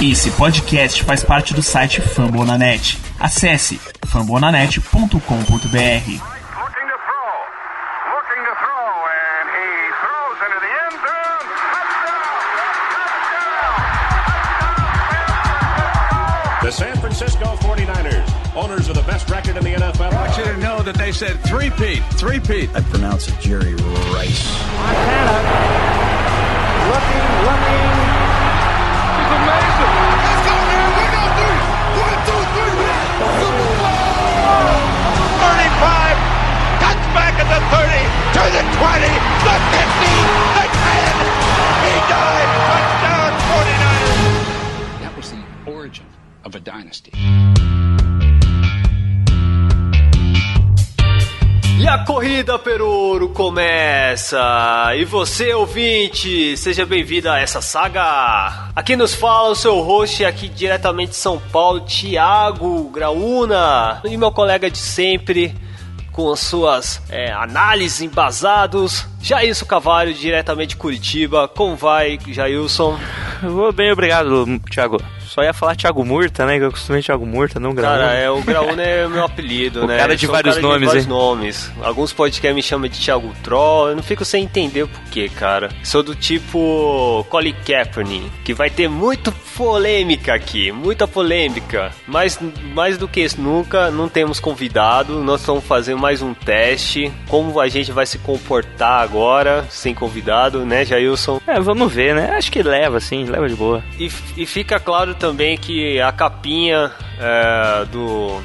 Esse podcast faz parte do site Fambonanet. Acesse fambonanet.com.br. The San Francisco 49ers, owners of the best record in the NFL. I want you to know that they said three-peat, three-peat. I pronounce it Jerry Rice. Montana looking, looking. It's amazing. Let's go, man. One, two, three. One, two, three. Super Bowl. 35. Cuts back at the 30. To the 20. The 50. The 10. He died. Touchdown 49ers. That was the origin of a dynasty. E a corrida Perouro começa! E você, ouvinte, seja bem-vindo a essa saga! Aqui nos fala o seu host aqui diretamente de São Paulo, Thiago Graúna, e meu colega de sempre, com as suas é, análises embasados, Jailson Cavalho, diretamente de Curitiba. Como vai, Jailson? Vou bem, obrigado, Thiago. Só ia falar Thiago Murta, né? Que eu costumei Thiago Murta, não Graúna. Cara, é, o Graúna é meu apelido, O né? cara de vários cara nomes, de vários hein? nomes. Alguns podcasts me chamam de Thiago Troll, eu não fico sem entender o porquê, cara. Sou do tipo Colin Kaepernick, que vai ter muito polêmica aqui, muita polêmica. Mas mais do que isso, nunca não temos convidado, nós estamos fazendo mais um teste. Como a gente vai se comportar agora, sem convidado, né, Jailson? É, vamos ver, né? Acho que leva, sim, leva de boa. E, e fica claro também que a capinha é, do,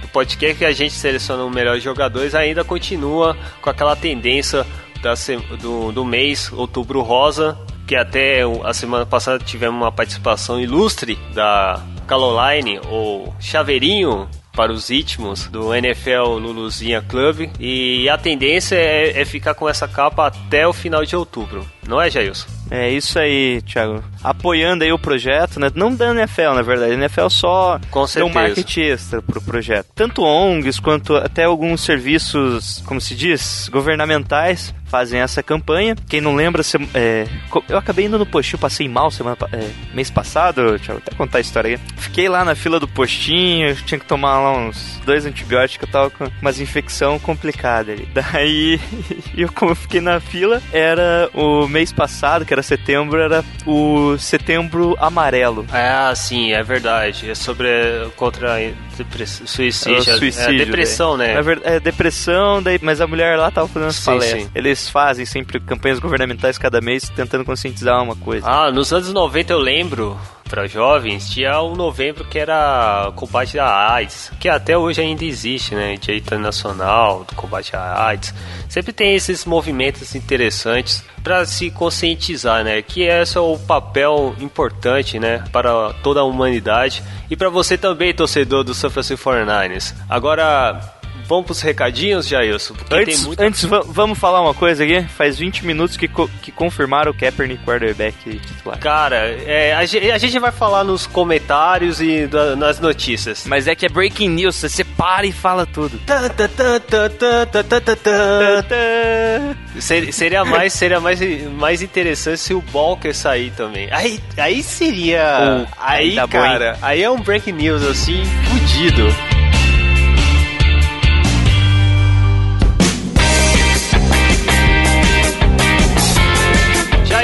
do podcast que a gente seleciona os melhores jogadores ainda continua com aquela tendência da do, do mês Outubro Rosa, que até a semana passada tivemos uma participação ilustre da Caroline, ou Chaveirinho para os ritmos do NFL Luluzinha Club. E a tendência é, é ficar com essa capa até o final de outubro, não é, Jailson? É isso aí, Thiago. Apoiando aí o projeto, né? Não da NFL, na verdade. A NFL só Com deu um certeza. marketing extra pro projeto. Tanto ONGs quanto até alguns serviços, como se diz, governamentais fazem essa campanha. Quem não lembra, se- é, eu acabei indo no postinho, passei mal semana, é, mês passado, Thiago, até contar a história aí. Fiquei lá na fila do postinho, tinha que tomar lá uns dois antibióticos, eu tava com umas infecção complicada ali. Daí, eu como eu fiquei na fila, era o mês passado, que era setembro, era o setembro amarelo. Ah, sim, é verdade. É sobre contra suicídio. É suicídio, é depressão, daí. né? Verdade, é depressão, daí, mas a mulher lá tava fazendo as palestras. sim. Eles fazem sempre campanhas governamentais cada mês tentando conscientizar uma coisa. Ah, nos anos 90 eu lembro, para jovens, tinha um novembro que era combate da AIDS, que até hoje ainda existe, né? Dia Internacional do Combate à AIDS. Sempre tem esses movimentos interessantes para se conscientizar, né? Que esse é o papel importante, né? Para toda a humanidade e para você também, torcedor do San Francisco 49ers. Agora, Vamos pros recadinhos, Jailson? Porque antes, muita... antes vamos falar uma coisa aqui? Faz 20 minutos que, co que confirmaram o Kaepernick quarterback titular. Cara, é, a, a, gente vai falar nos comentários e da, nas notícias. Mas é que é breaking news, você para e fala tudo. Seria mais, seria mais, mais interessante se o Balker sair também. Aí, aí seria... Uh, aí, cara, aí é um breaking news, assim, fudido.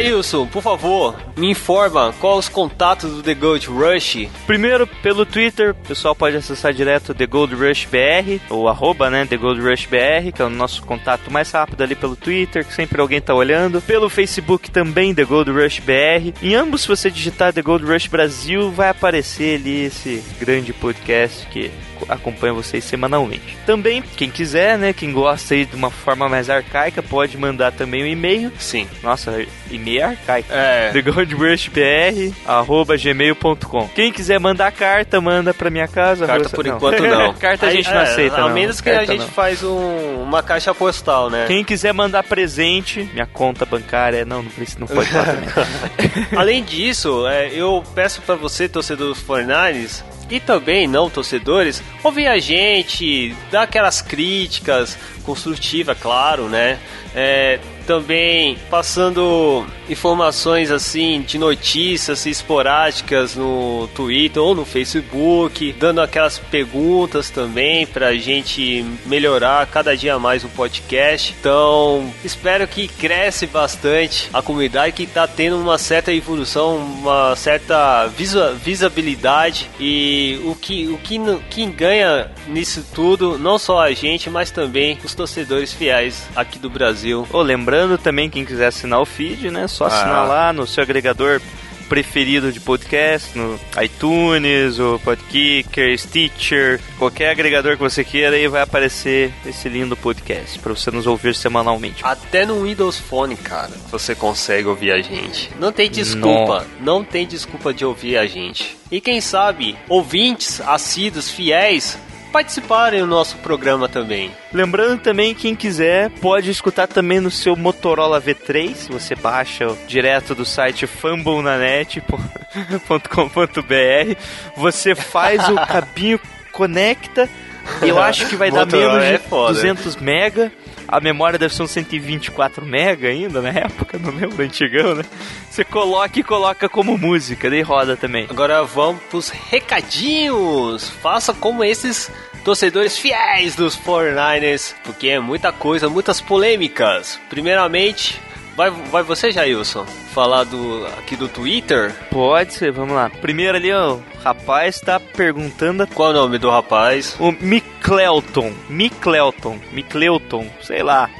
Jailson, por favor, me informa quais os contatos do The Gold Rush. Primeiro, pelo Twitter, o pessoal pode acessar direto The Gold Rush BR, ou arroba, né, The Gold Rush BR, que é o nosso contato mais rápido ali pelo Twitter, que sempre alguém tá olhando. Pelo Facebook também, The Gold Rush BR. Em ambos, se você digitar The Gold Rush Brasil, vai aparecer ali esse grande podcast que acompanha vocês semanalmente. Também, quem quiser, né, quem gosta aí de uma forma mais arcaica, pode mandar também um e-mail. Sim. Nossa, e-mail é arcaico. É. TheGoldRushBR.com Quem quiser mandar carta, manda pra minha casa. Carta por enquanto não. carta a Aí, gente não é, aceita, A não. menos que a gente não. faz um- uma caixa postal, né? Quem quiser mandar presente, minha conta bancária, não, não, precisa- não pode falar também. Além disso, é, eu peço pra você, torcedor dos 49ers, e também não torcedores, ouvir a gente, dar aquelas críticas construtivas, claro, né? É, também passando informações assim de notícias esporádicas no Twitter ou no Facebook, dando aquelas perguntas também pra gente melhorar cada dia mais o podcast. Então, espero que cresce bastante a comunidade que tá tendo uma certa evolução, uma certa visibilidade e o que o que quem ganha nisso tudo, não só a gente, mas também os torcedores fiéis aqui do Brasil. Ô, lembrando também, quem quiser assinar o feed, né? Só assinar Ah. lá no seu agregador preferido de podcast, no iTunes, o Podkicker, Stitcher, qualquer agregador que você queira, aí vai aparecer esse lindo podcast para você nos ouvir semanalmente. Até no Windows Phone, cara, você consegue ouvir a gente. Não tem desculpa, não tem desculpa de ouvir a gente. E quem sabe, ouvintes, assíduos, fiéis, participarem do nosso programa também. Lembrando também, quem quiser pode escutar também no seu Motorola V3, você baixa direto do site fumblenanet.com.br, você faz o cabinho, conecta, eu acho que vai dar menos de é foda. 200 mega, a memória deve ser uns 124 mega ainda na época, não lembro, antigão, né? Você coloca e coloca como música, daí roda também. Agora vamos pros recadinhos. Faça como esses torcedores fiéis dos 49ers, porque é muita coisa, muitas polêmicas. Primeiramente, vai, vai você, Jailson, falar do, aqui do Twitter. Pode ser, vamos lá. Primeiro ali, ó, rapaz tá perguntando Qual é o nome do rapaz? O Miclelton. Miclelton. Micleuton. Sei lá.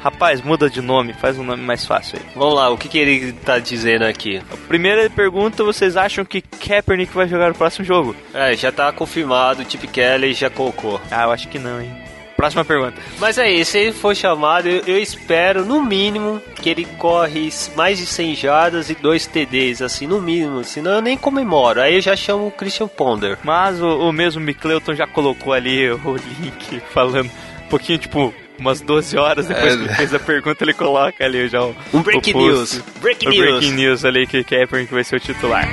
Rapaz, muda de nome, faz um nome mais fácil aí. Vamos lá, o que, que ele tá dizendo aqui? Primeiro ele pergunta: vocês acham que Kaepernick vai jogar no próximo jogo? É, já tá confirmado, o Chip Kelly já colocou. Ah, eu acho que não, hein. Próxima pergunta. Mas aí, se ele for chamado, eu, eu espero, no mínimo, que ele corre mais de 100 jardas e 2 TDs, assim, no mínimo. Senão eu nem comemoro. Aí eu já chamo o Christian Ponder. Mas o, o mesmo Micleuton já colocou ali o link falando um pouquinho, tipo, umas 12 horas depois É. que ele fez a pergunta, ele coloca ali já o. Um break o post. news. Break o news. breaking news ali que Kaepernick vai ser o titular.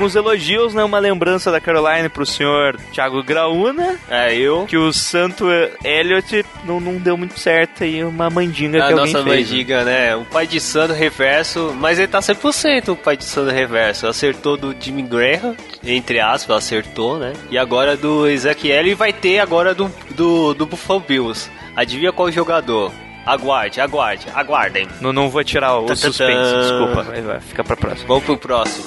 Uns elogios, né? Uma lembrança da Caroline pro senhor Thiago Graúna, É, eu. que o Santo Elliott não, não deu muito certo aí, uma mandinga A que alguém nossa fez. né? mandiga, né? O pai de santo reverso, mas ele tá 100% o pai de santo reverso. Acertou do Jimmy Graham, entre aspas, acertou, né? E agora do Ezequiel e vai ter agora do, do, do Buffalo Bills. Adivinha qual jogador? Aguarde, aguarde, aguardem. Não, não vou tirar o tá, suspense, desculpa. Vai, vai, fica pra próxima. Vamos pro próximo.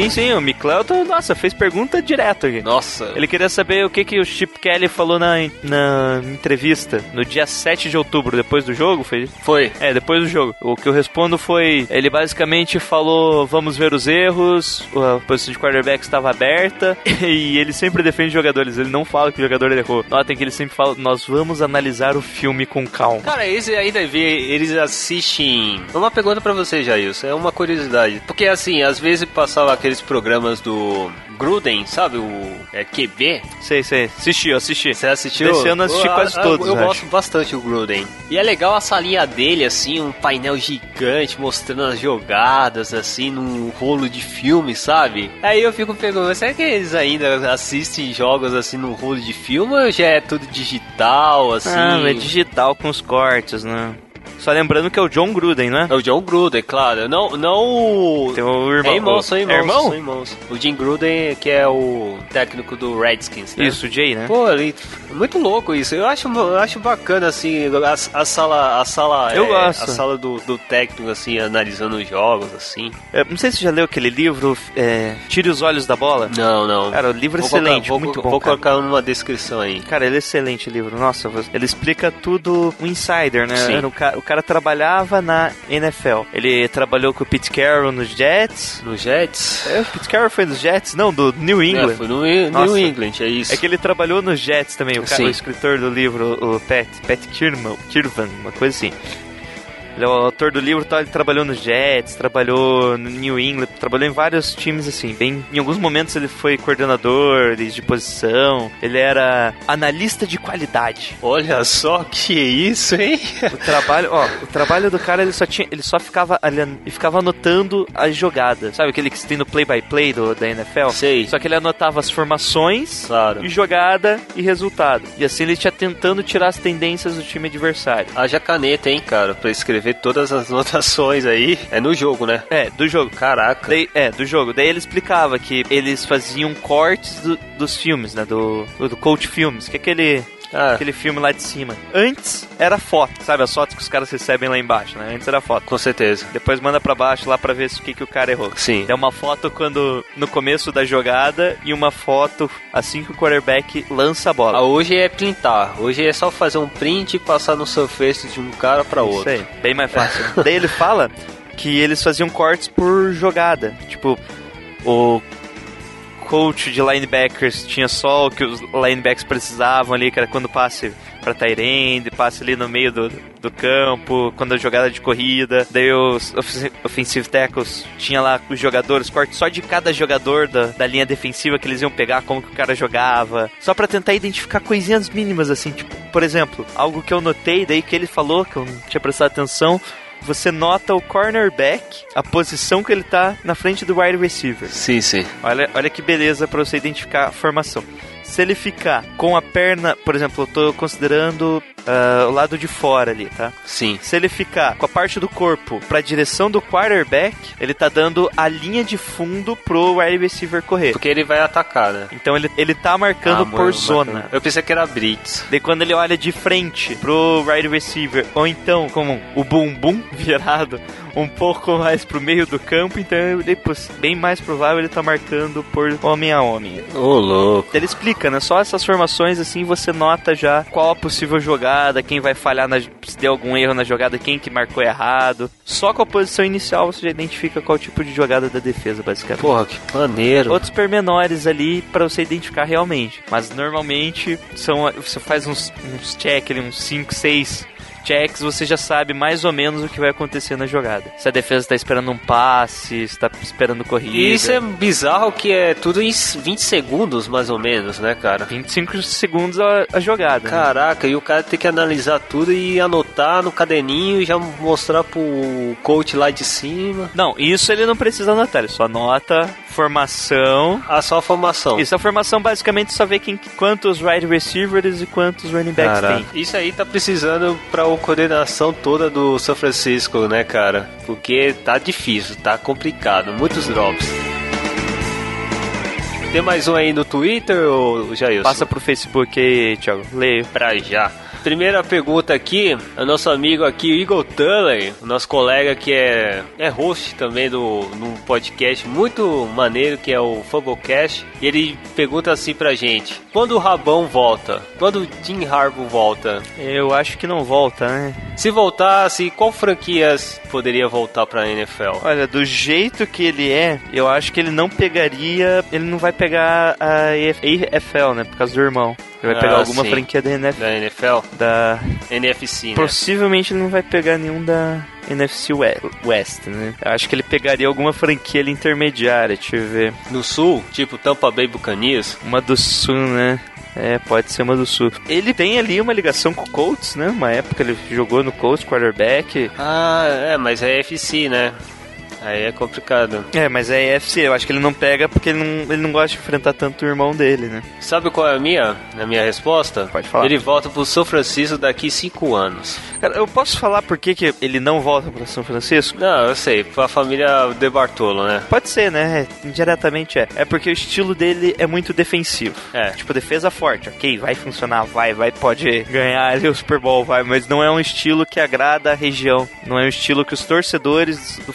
Sim, sim, o Micleuton, nossa, fez pergunta direto aqui. Nossa. Ele queria saber o que, que o Chip Kelly falou na, na entrevista no dia 7 de outubro, depois do jogo, foi? Foi. É, depois do jogo. O que eu respondo foi: ele basicamente falou, vamos ver os erros, a posição de quarterback estava aberta, e ele sempre defende jogadores, ele não fala que o jogador errou. Notem que ele sempre fala, nós vamos analisar o filme com calma. Cara, esse ainda vê, eles assistem. Uma pergunta pra você, Jailson, é uma curiosidade. Porque assim, às vezes passava aqueles programas do Gruden, sabe? O é, QB. Sei, sei. Assisti, eu assisti. Você assistiu? Desse ano eu assisti Ah, quase ah, todos, Eu acho. gosto bastante do Gruden. E é legal a salinha dele, assim, um painel gigante mostrando as jogadas, assim, num rolo de filme, sabe? Aí eu fico perguntando, será que eles ainda assistem jogos assim num rolo de filme ou já é tudo digital, assim? Ah, é digital com os cortes, né? Só lembrando que é o John Gruden, né? É o John Gruden, claro. Não, não o. Tem o irmão. É irmão, são irmãos. É irmão? São irmãos. O Jim Gruden, que é o técnico do Redskins, né? Isso, o Jay, né? Pô, ele, muito louco isso. Eu acho, eu acho bacana, assim, a, a sala. A sala, Eu é, gosto. A sala do, do técnico, assim, analisando os jogos, assim. É, não sei se você já leu aquele livro, é, Tire os Olhos da Bola. Não, não. Cara, o livro é colocar- excelente, vou, muito vou, bom, Vou cara. colocar numa descrição aí. Cara, ele é excelente o livro. Nossa, ele explica tudo um insider, né? Sim. O cara trabalhava na NFL. Ele trabalhou com o Pete Carroll nos Jets. No Jets? É, o Pete Carroll foi nos Jets? Não, do New England. É, foi no New Nossa. England, é isso. É que ele trabalhou nos Jets também, o, cara, o escritor do livro, o Pat, Pat Kirman, Kirvan, uma coisa assim. Ele é o autor do livro, tá? ele trabalhou no Jets, trabalhou no New England, trabalhou em vários times assim, bem, em alguns momentos ele foi coordenador de posição, ele era analista de qualidade. Olha só que isso, hein? O trabalho, ó, o trabalho do cara ele só tinha, ele só ficava, ele, ficava anotando as jogadas. Sabe aquele que tem no play by play do da NFL? Sei. Só que ele anotava as formações Claro. e jogada e resultado. E assim ele ia tentando tirar as tendências do time adversário. Haja caneta, hein, cara, pra escrever todas as notações aí. É no jogo, né? É, do jogo. Caraca. Daí, é, do jogo. Daí ele explicava que eles faziam cortes do- dos filmes, né? Do, do Coach Films, que é aquele, Ah, aquele filme lá de cima. Antes era foto, sabe? As fotos que os caras recebem lá embaixo, né? Antes era foto. com certeza. Depois manda pra baixo lá pra ver o que, que o cara errou. Sim. É uma foto quando no começo da jogada e uma foto assim que o quarterback lança a bola. Ah, hoje é printar. Hoje é só fazer um print e passar no surface de um cara pra Isso outro. aí, bem mais fácil. Daí ele fala que eles faziam cortes por jogada. Tipo, o coach de linebackers tinha só o que os linebackers precisavam ali, que era quando passe pra Tyrande, passe ali no meio do, do campo, quando a jogada de corrida. Daí os off- offensive tackles tinha lá os jogadores, corte só de cada jogador da, da linha defensiva que eles iam pegar, como que o cara jogava. Só pra tentar identificar coisinhas mínimas, assim, tipo, por exemplo, algo que eu notei daí que ele falou, que eu não tinha prestado atenção, você nota o cornerback, a posição que ele tá na frente do wide receiver. Sim, sim. Olha, olha que beleza pra você identificar a formação. Se ele ficar com a perna, por exemplo, eu tô considerando ah, o lado de fora ali, tá? Sim. Se ele ficar com a parte do corpo pra direção do quarterback, ele tá dando a linha de fundo pro wide receiver correr. Porque ele vai atacar, né? Então ele, ele tá marcando Ah, por mano, zona. Eu pensei que era Blitz. Daí quando ele olha de frente pro wide receiver, ou então como o bumbum virado um pouco mais pro meio do campo, então ele, bem mais provável ele tá marcando por homem a homem. Ô, louco. Ele explica, né? Só essas formações assim você nota já qual a possível jogada, quem vai falhar na, se deu algum erro na jogada, quem que marcou errado. Só com a posição inicial você já identifica qual tipo de jogada da defesa, basicamente. Porra, que maneiro. Outros pormenores ali pra você identificar realmente. Mas normalmente são você faz uns, uns check ali, uns 5, 6 checks, você já sabe mais ou menos o que vai acontecer na jogada. Se a defesa tá esperando um passe, se tá esperando corrida. E isso é bizarro que é tudo em 20 segundos, mais ou menos, né, cara? 25 segundos a, a jogada. né? Caraca, e o cara tem que analisar tudo e anotar no caderninho e já mostrar pro coach lá de cima. Não, isso ele não precisa anotar, ele só anota formação. Ah, só a formação. Isso, a formação basicamente só vê quem, quantos wide receivers e quantos running backs Caraca. tem. Isso aí tá precisando pra a coordenação toda do São Francisco, né, cara? Porque tá difícil, tá complicado, muitos drops. Tem mais um aí no Twitter ou Jailson? Passa pro Facebook aí, Thiago. Leio. pra já. Primeira pergunta aqui, é nosso amigo aqui, o Eagle Tully, nosso colega que é, é host também do num podcast muito maneiro que é o Fumblecast. E ele pergunta assim pra gente: quando o Rabão volta? Quando o Jim Harbaugh volta? Eu acho que não volta, né? Se voltasse, qual franquias poderia voltar pra NFL? Olha, do jeito que ele é, eu acho que ele não pegaria. Ele não vai pegar a EFL, né? Por causa do irmão. Ele vai Ah, pegar alguma sim. franquia da NFL. Da NFL? Da... NFC, né? Possivelmente ele não vai pegar nenhum da NFC We- West, né? Acho que ele pegaria alguma franquia ali intermediária, deixa eu ver. No sul, tipo Tampa Bay Buccaneers. Uma do Sul, né? É, pode ser uma do Sul. Ele tem ali uma ligação com o Colts, né? Uma época ele jogou no Colts, quarterback. Ah, é, mas é FC, né? Aí é complicado. É, mas é EFC, eu acho que ele não pega porque ele não, ele não gosta de enfrentar tanto o irmão dele, né? Sabe qual é a minha? A minha resposta? Pode falar. Ele volta pro São Francisco daqui cinco anos. Cara, eu posso falar por que, que ele não volta para São Francisco? Não, eu sei, pra família De Bartolo, né? Pode ser, né? Indiretamente é. É porque o estilo dele é muito defensivo. É. Tipo, defesa forte, ok, vai funcionar, vai, vai, pode ganhar ali o Super Bowl, vai, mas não é um estilo que agrada a região. Não é um estilo que os torcedores do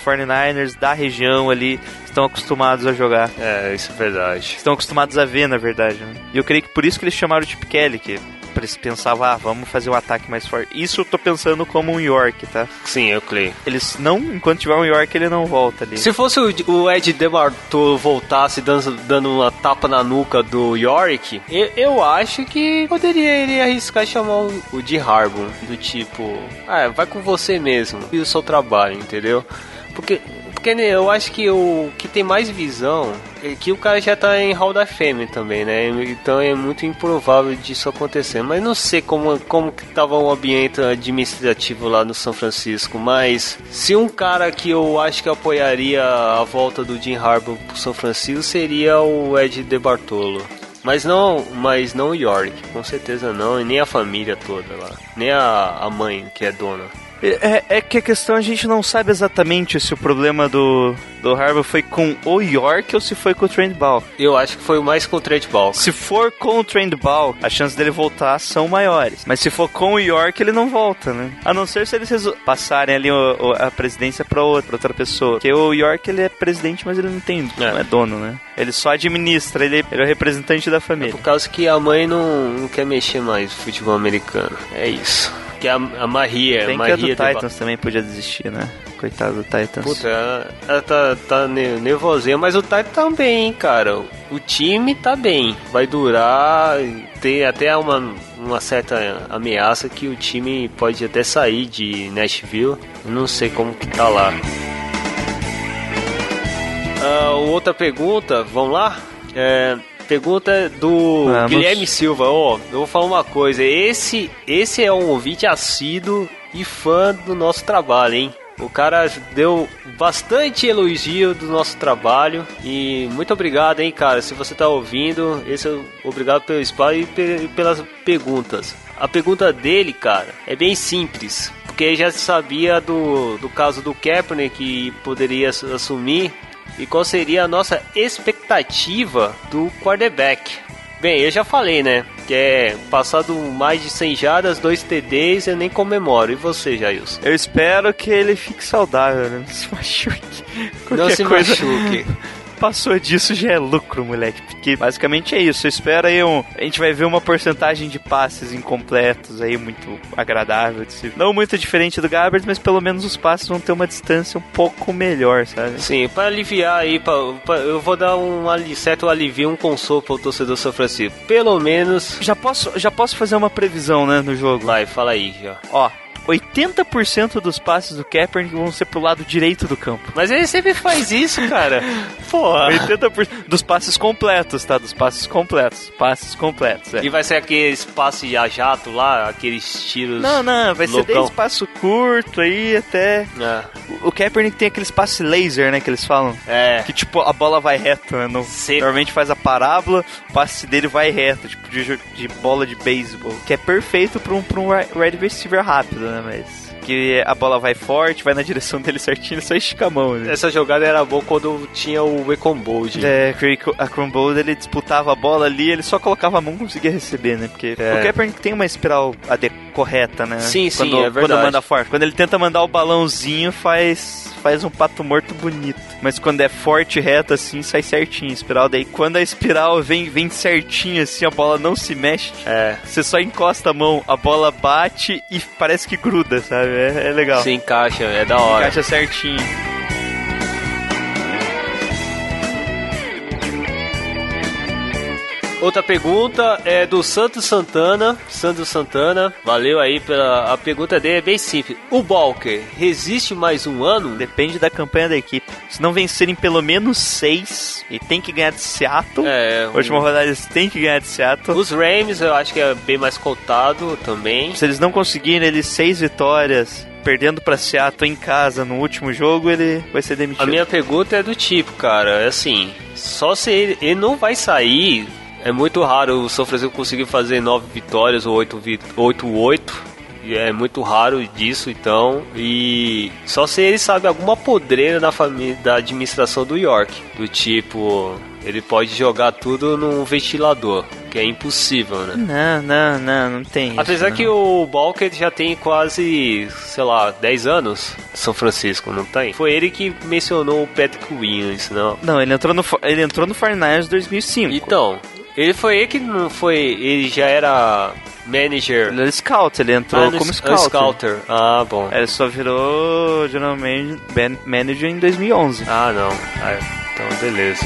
49ers da região ali estão acostumados a jogar. É, isso é verdade. Estão acostumados a ver, na verdade. Né? E eu creio que por isso que eles chamaram o Chip Kelly, que eles pensavam, ah, vamos fazer um ataque mais forte. Isso eu tô pensando como um York, tá? Sim, eu creio. Eles não, enquanto tiver um York, ele não volta ali. Se fosse o, o Ed DeMartolo voltasse dando, dando uma tapa na nuca do Yorick, eu, eu acho que poderia ele arriscar chamar o, o de Harbour, do tipo, ah, vai com você mesmo e o seu trabalho, entendeu? Porque porque né, eu acho que o que tem mais visão é que o cara já tá em Hall da Fame também, né? Então é muito improvável disso acontecer. Mas não sei como, como que tava o ambiente administrativo lá no São Francisco. Mas se um cara que eu acho que apoiaria a volta do Jim Harbaugh pro São Francisco seria o Ed De Bartolo. Mas não, mas não o York, com certeza não, e nem a família toda lá, nem a, a mãe que é dona. É, é, que a questão a gente não sabe exatamente se o problema do, do Harbour foi com o York ou se foi com o Trent Ball. Eu acho que foi mais com o Trent Ball. Se for com o Trent Ball, as chances dele voltar são maiores. Mas se for com o York, ele não volta, né? A não ser se eles passarem ali o, o, a presidência pra outra, pra outra pessoa. Porque o York, ele é presidente, mas ele não tem, é. não é dono, né? Ele só administra, ele, ele é o representante da família. É por causa que a mãe não, não quer mexer mais no futebol americano. É isso que a, a Maria. Tem Maria que a do Titans também podia desistir, né? Coitado do Titans. Puta, ela, ela tá, tá nervosinha, mas o Titans também, tá cara. O time tá bem. Vai durar. Tem até uma, uma certa ameaça que o time pode até sair de Nashville. não sei como que tá lá. Uh, outra pergunta, vamos lá? É, Pergunta do Vamos. Guilherme Silva. Ó, oh, eu vou falar uma coisa. Esse, esse é um ouvinte assíduo e fã do nosso trabalho, hein? O cara deu bastante elogio do nosso trabalho e muito obrigado, hein, cara. Se você tá ouvindo, esse é obrigado pelo espaço e pelas perguntas. A pergunta dele, cara, é bem simples, porque já sabia do, do caso do Kaepernick que poderia assumir e qual seria a nossa expectativa do quarterback. Bem, eu já falei, né? Que é passado mais de 100 jardas, 2 TDs, eu nem comemoro. E você, Jailson? Eu espero que ele fique saudável, né? Não se machuque. Não se coisa... machuque. Passou disso já é lucro, moleque. Porque basicamente é isso. Espera aí um. A gente vai ver uma porcentagem de passes incompletos aí muito agradável. Não muito diferente do Gabbert, mas pelo menos os passes vão ter uma distância um pouco melhor, sabe? Sim, para aliviar aí, pra, pra, eu vou dar um certo alivio, um consolo pro torcedor São Francisco. Pelo menos. Já posso, já posso fazer uma previsão, né, no jogo? Vai, fala aí já. Ó, 80% dos passes do Kaepernick vão ser pro lado direito do campo. Mas ele sempre faz isso, cara. Porra. 80% dos passes completos, tá? Dos passes completos. Passes completos, é. E vai ser aqueles passes a jato lá, aqueles tiros. Não, não, vai loucão. ser desde passo curto aí até. É. O Kaepernick tem aqueles passes laser, né? Que eles falam. É. Que tipo, a bola vai reto, né? No, normalmente faz a parábola, o passe dele vai reto, tipo de, de bola de beisebol. Que é perfeito pra um, pra um wide receiver rápido, né? Né? Mas que a bola vai forte, vai na direção dele certinho, só estica a mão. Né? Essa jogada era boa quando tinha o Ecombold. É, a Crumbold ele disputava a bola ali, ele só colocava a mão e conseguia receber, né? Porque é. o Kaepernick tem uma espiral correta, né? Sim, quando, sim, é verdade. Quando manda forte. Quando ele tenta mandar o balãozinho, faz faz um pato morto bonito. Mas quando é forte reto assim, sai certinho a espiral. Daí quando a espiral vem, vem certinho assim, a bola não se mexe. É. Você só encosta a mão, a bola bate e parece que gruda, sabe? É, é legal. Se encaixa, é da hora. Encaixa certinho. Outra pergunta é do Santos Santana. Santos Santana, valeu aí pela. A pergunta dele é bem simples. O Balker resiste mais um ano? Depende da campanha da equipe. Se não vencerem pelo menos seis, e tem que ganhar de Seattle. É. Um... Última rodada eles têm que ganhar de Seattle. Os Rams eu acho que é bem mais cotado também. Se eles não conseguirem eles seis vitórias perdendo para Seattle em casa no último jogo, ele vai ser demitido. A minha pergunta é do tipo, cara, é assim, só se ele, ele não vai sair é muito raro o São Francisco conseguir fazer nove vitórias ou oito oito oito. E é muito raro disso então. E só se ele sabe alguma podreira da família da administração do York. Do tipo ele pode jogar tudo num ventilador que é impossível né? Não não não não tem apesar isso, que o Balker já tem quase sei lá 10 anos São Francisco não tem? Foi ele que mencionou o Patrick Williams não? Não ele entrou no ele entrou no 49ers 2005 então Ele foi ele que não foi. Ele já era manager. Ele era scout, ele entrou Ah, como scout. scouter. Ah, bom. Ele só virou general manager em 2011. Ah, não. Ah, então, beleza.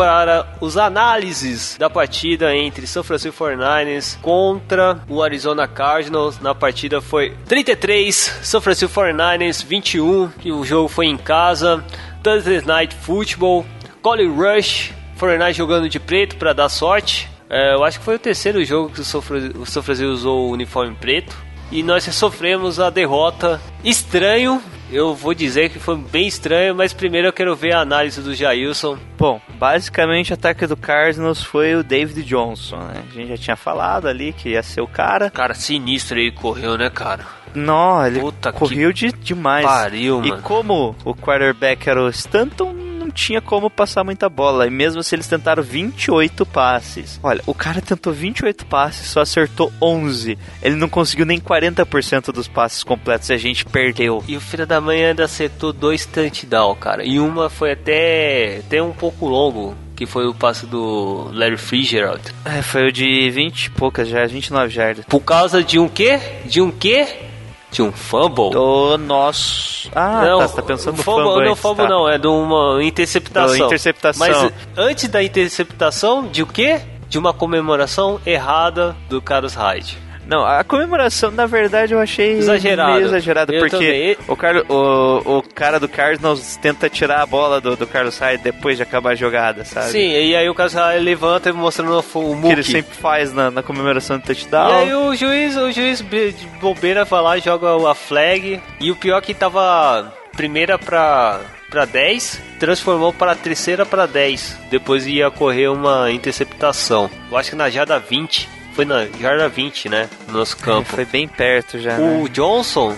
Para os análises da partida entre São Francisco 49ers contra o Arizona Cardinals. Na partida foi 33, São Francisco 49ers 21, que o jogo foi em casa. Thursday Night Football, Colin Rush, 49ers jogando de preto para dar sorte. É, eu acho que foi o terceiro jogo que o São Francisco usou o uniforme preto. E nós sofremos a derrota estranho. Eu vou dizer que foi bem estranho, mas primeiro eu quero ver a análise do Jailson. Bom, basicamente o ataque do Cardinals foi o David Johnson, né? A gente já tinha falado ali que ia ser o cara. Cara, sinistro ele correu, né, cara? Não, ele Puta correu de, demais. pariu, e mano. como o quarterback era o Stanton, não tinha como passar muita bola. E mesmo assim eles tentaram 28 passes. Olha, o cara tentou 28 passes, só acertou 11. Ele não conseguiu nem 40% dos passes completos e a gente perdeu. E o filho da mãe ainda acertou dois touchdown, cara. E uma foi até, até um pouco longo, que foi o passe do Larry Fitzgerald. É, foi o de 20 e poucas já, 29 jardas. Por causa de um quê? De um quê? De um fumble. Do nosso. Ah, tá, você tá pensando no fumble, fumble não, antes, fumble tá. não, é de uma interceptação. Do interceptação. Mas antes da interceptação, de o quê? De uma comemoração errada do Carlos Hyde. Não, a comemoração, na verdade, eu achei Exagerado. meio exagerado, Eu porque também. o, Carlos, o, o cara do Cardinals tenta tirar a bola do, do Carlos Hyde depois de acabar a jogada, sabe? Sim, e aí o Carlos Hyde levanta mostrando o Que ele Mookie. sempre faz na, na comemoração do E touchdown. aí o juiz, o juiz de bobeira vai lá, joga a flag. E o pior é que tava primeira pra, pra 10, transformou para terceira pra 10. Depois ia correr uma interceptação. Eu acho que na jarda 20. Foi na jarda 20, né? No nosso É, campo. Foi bem perto já, O né? Johnson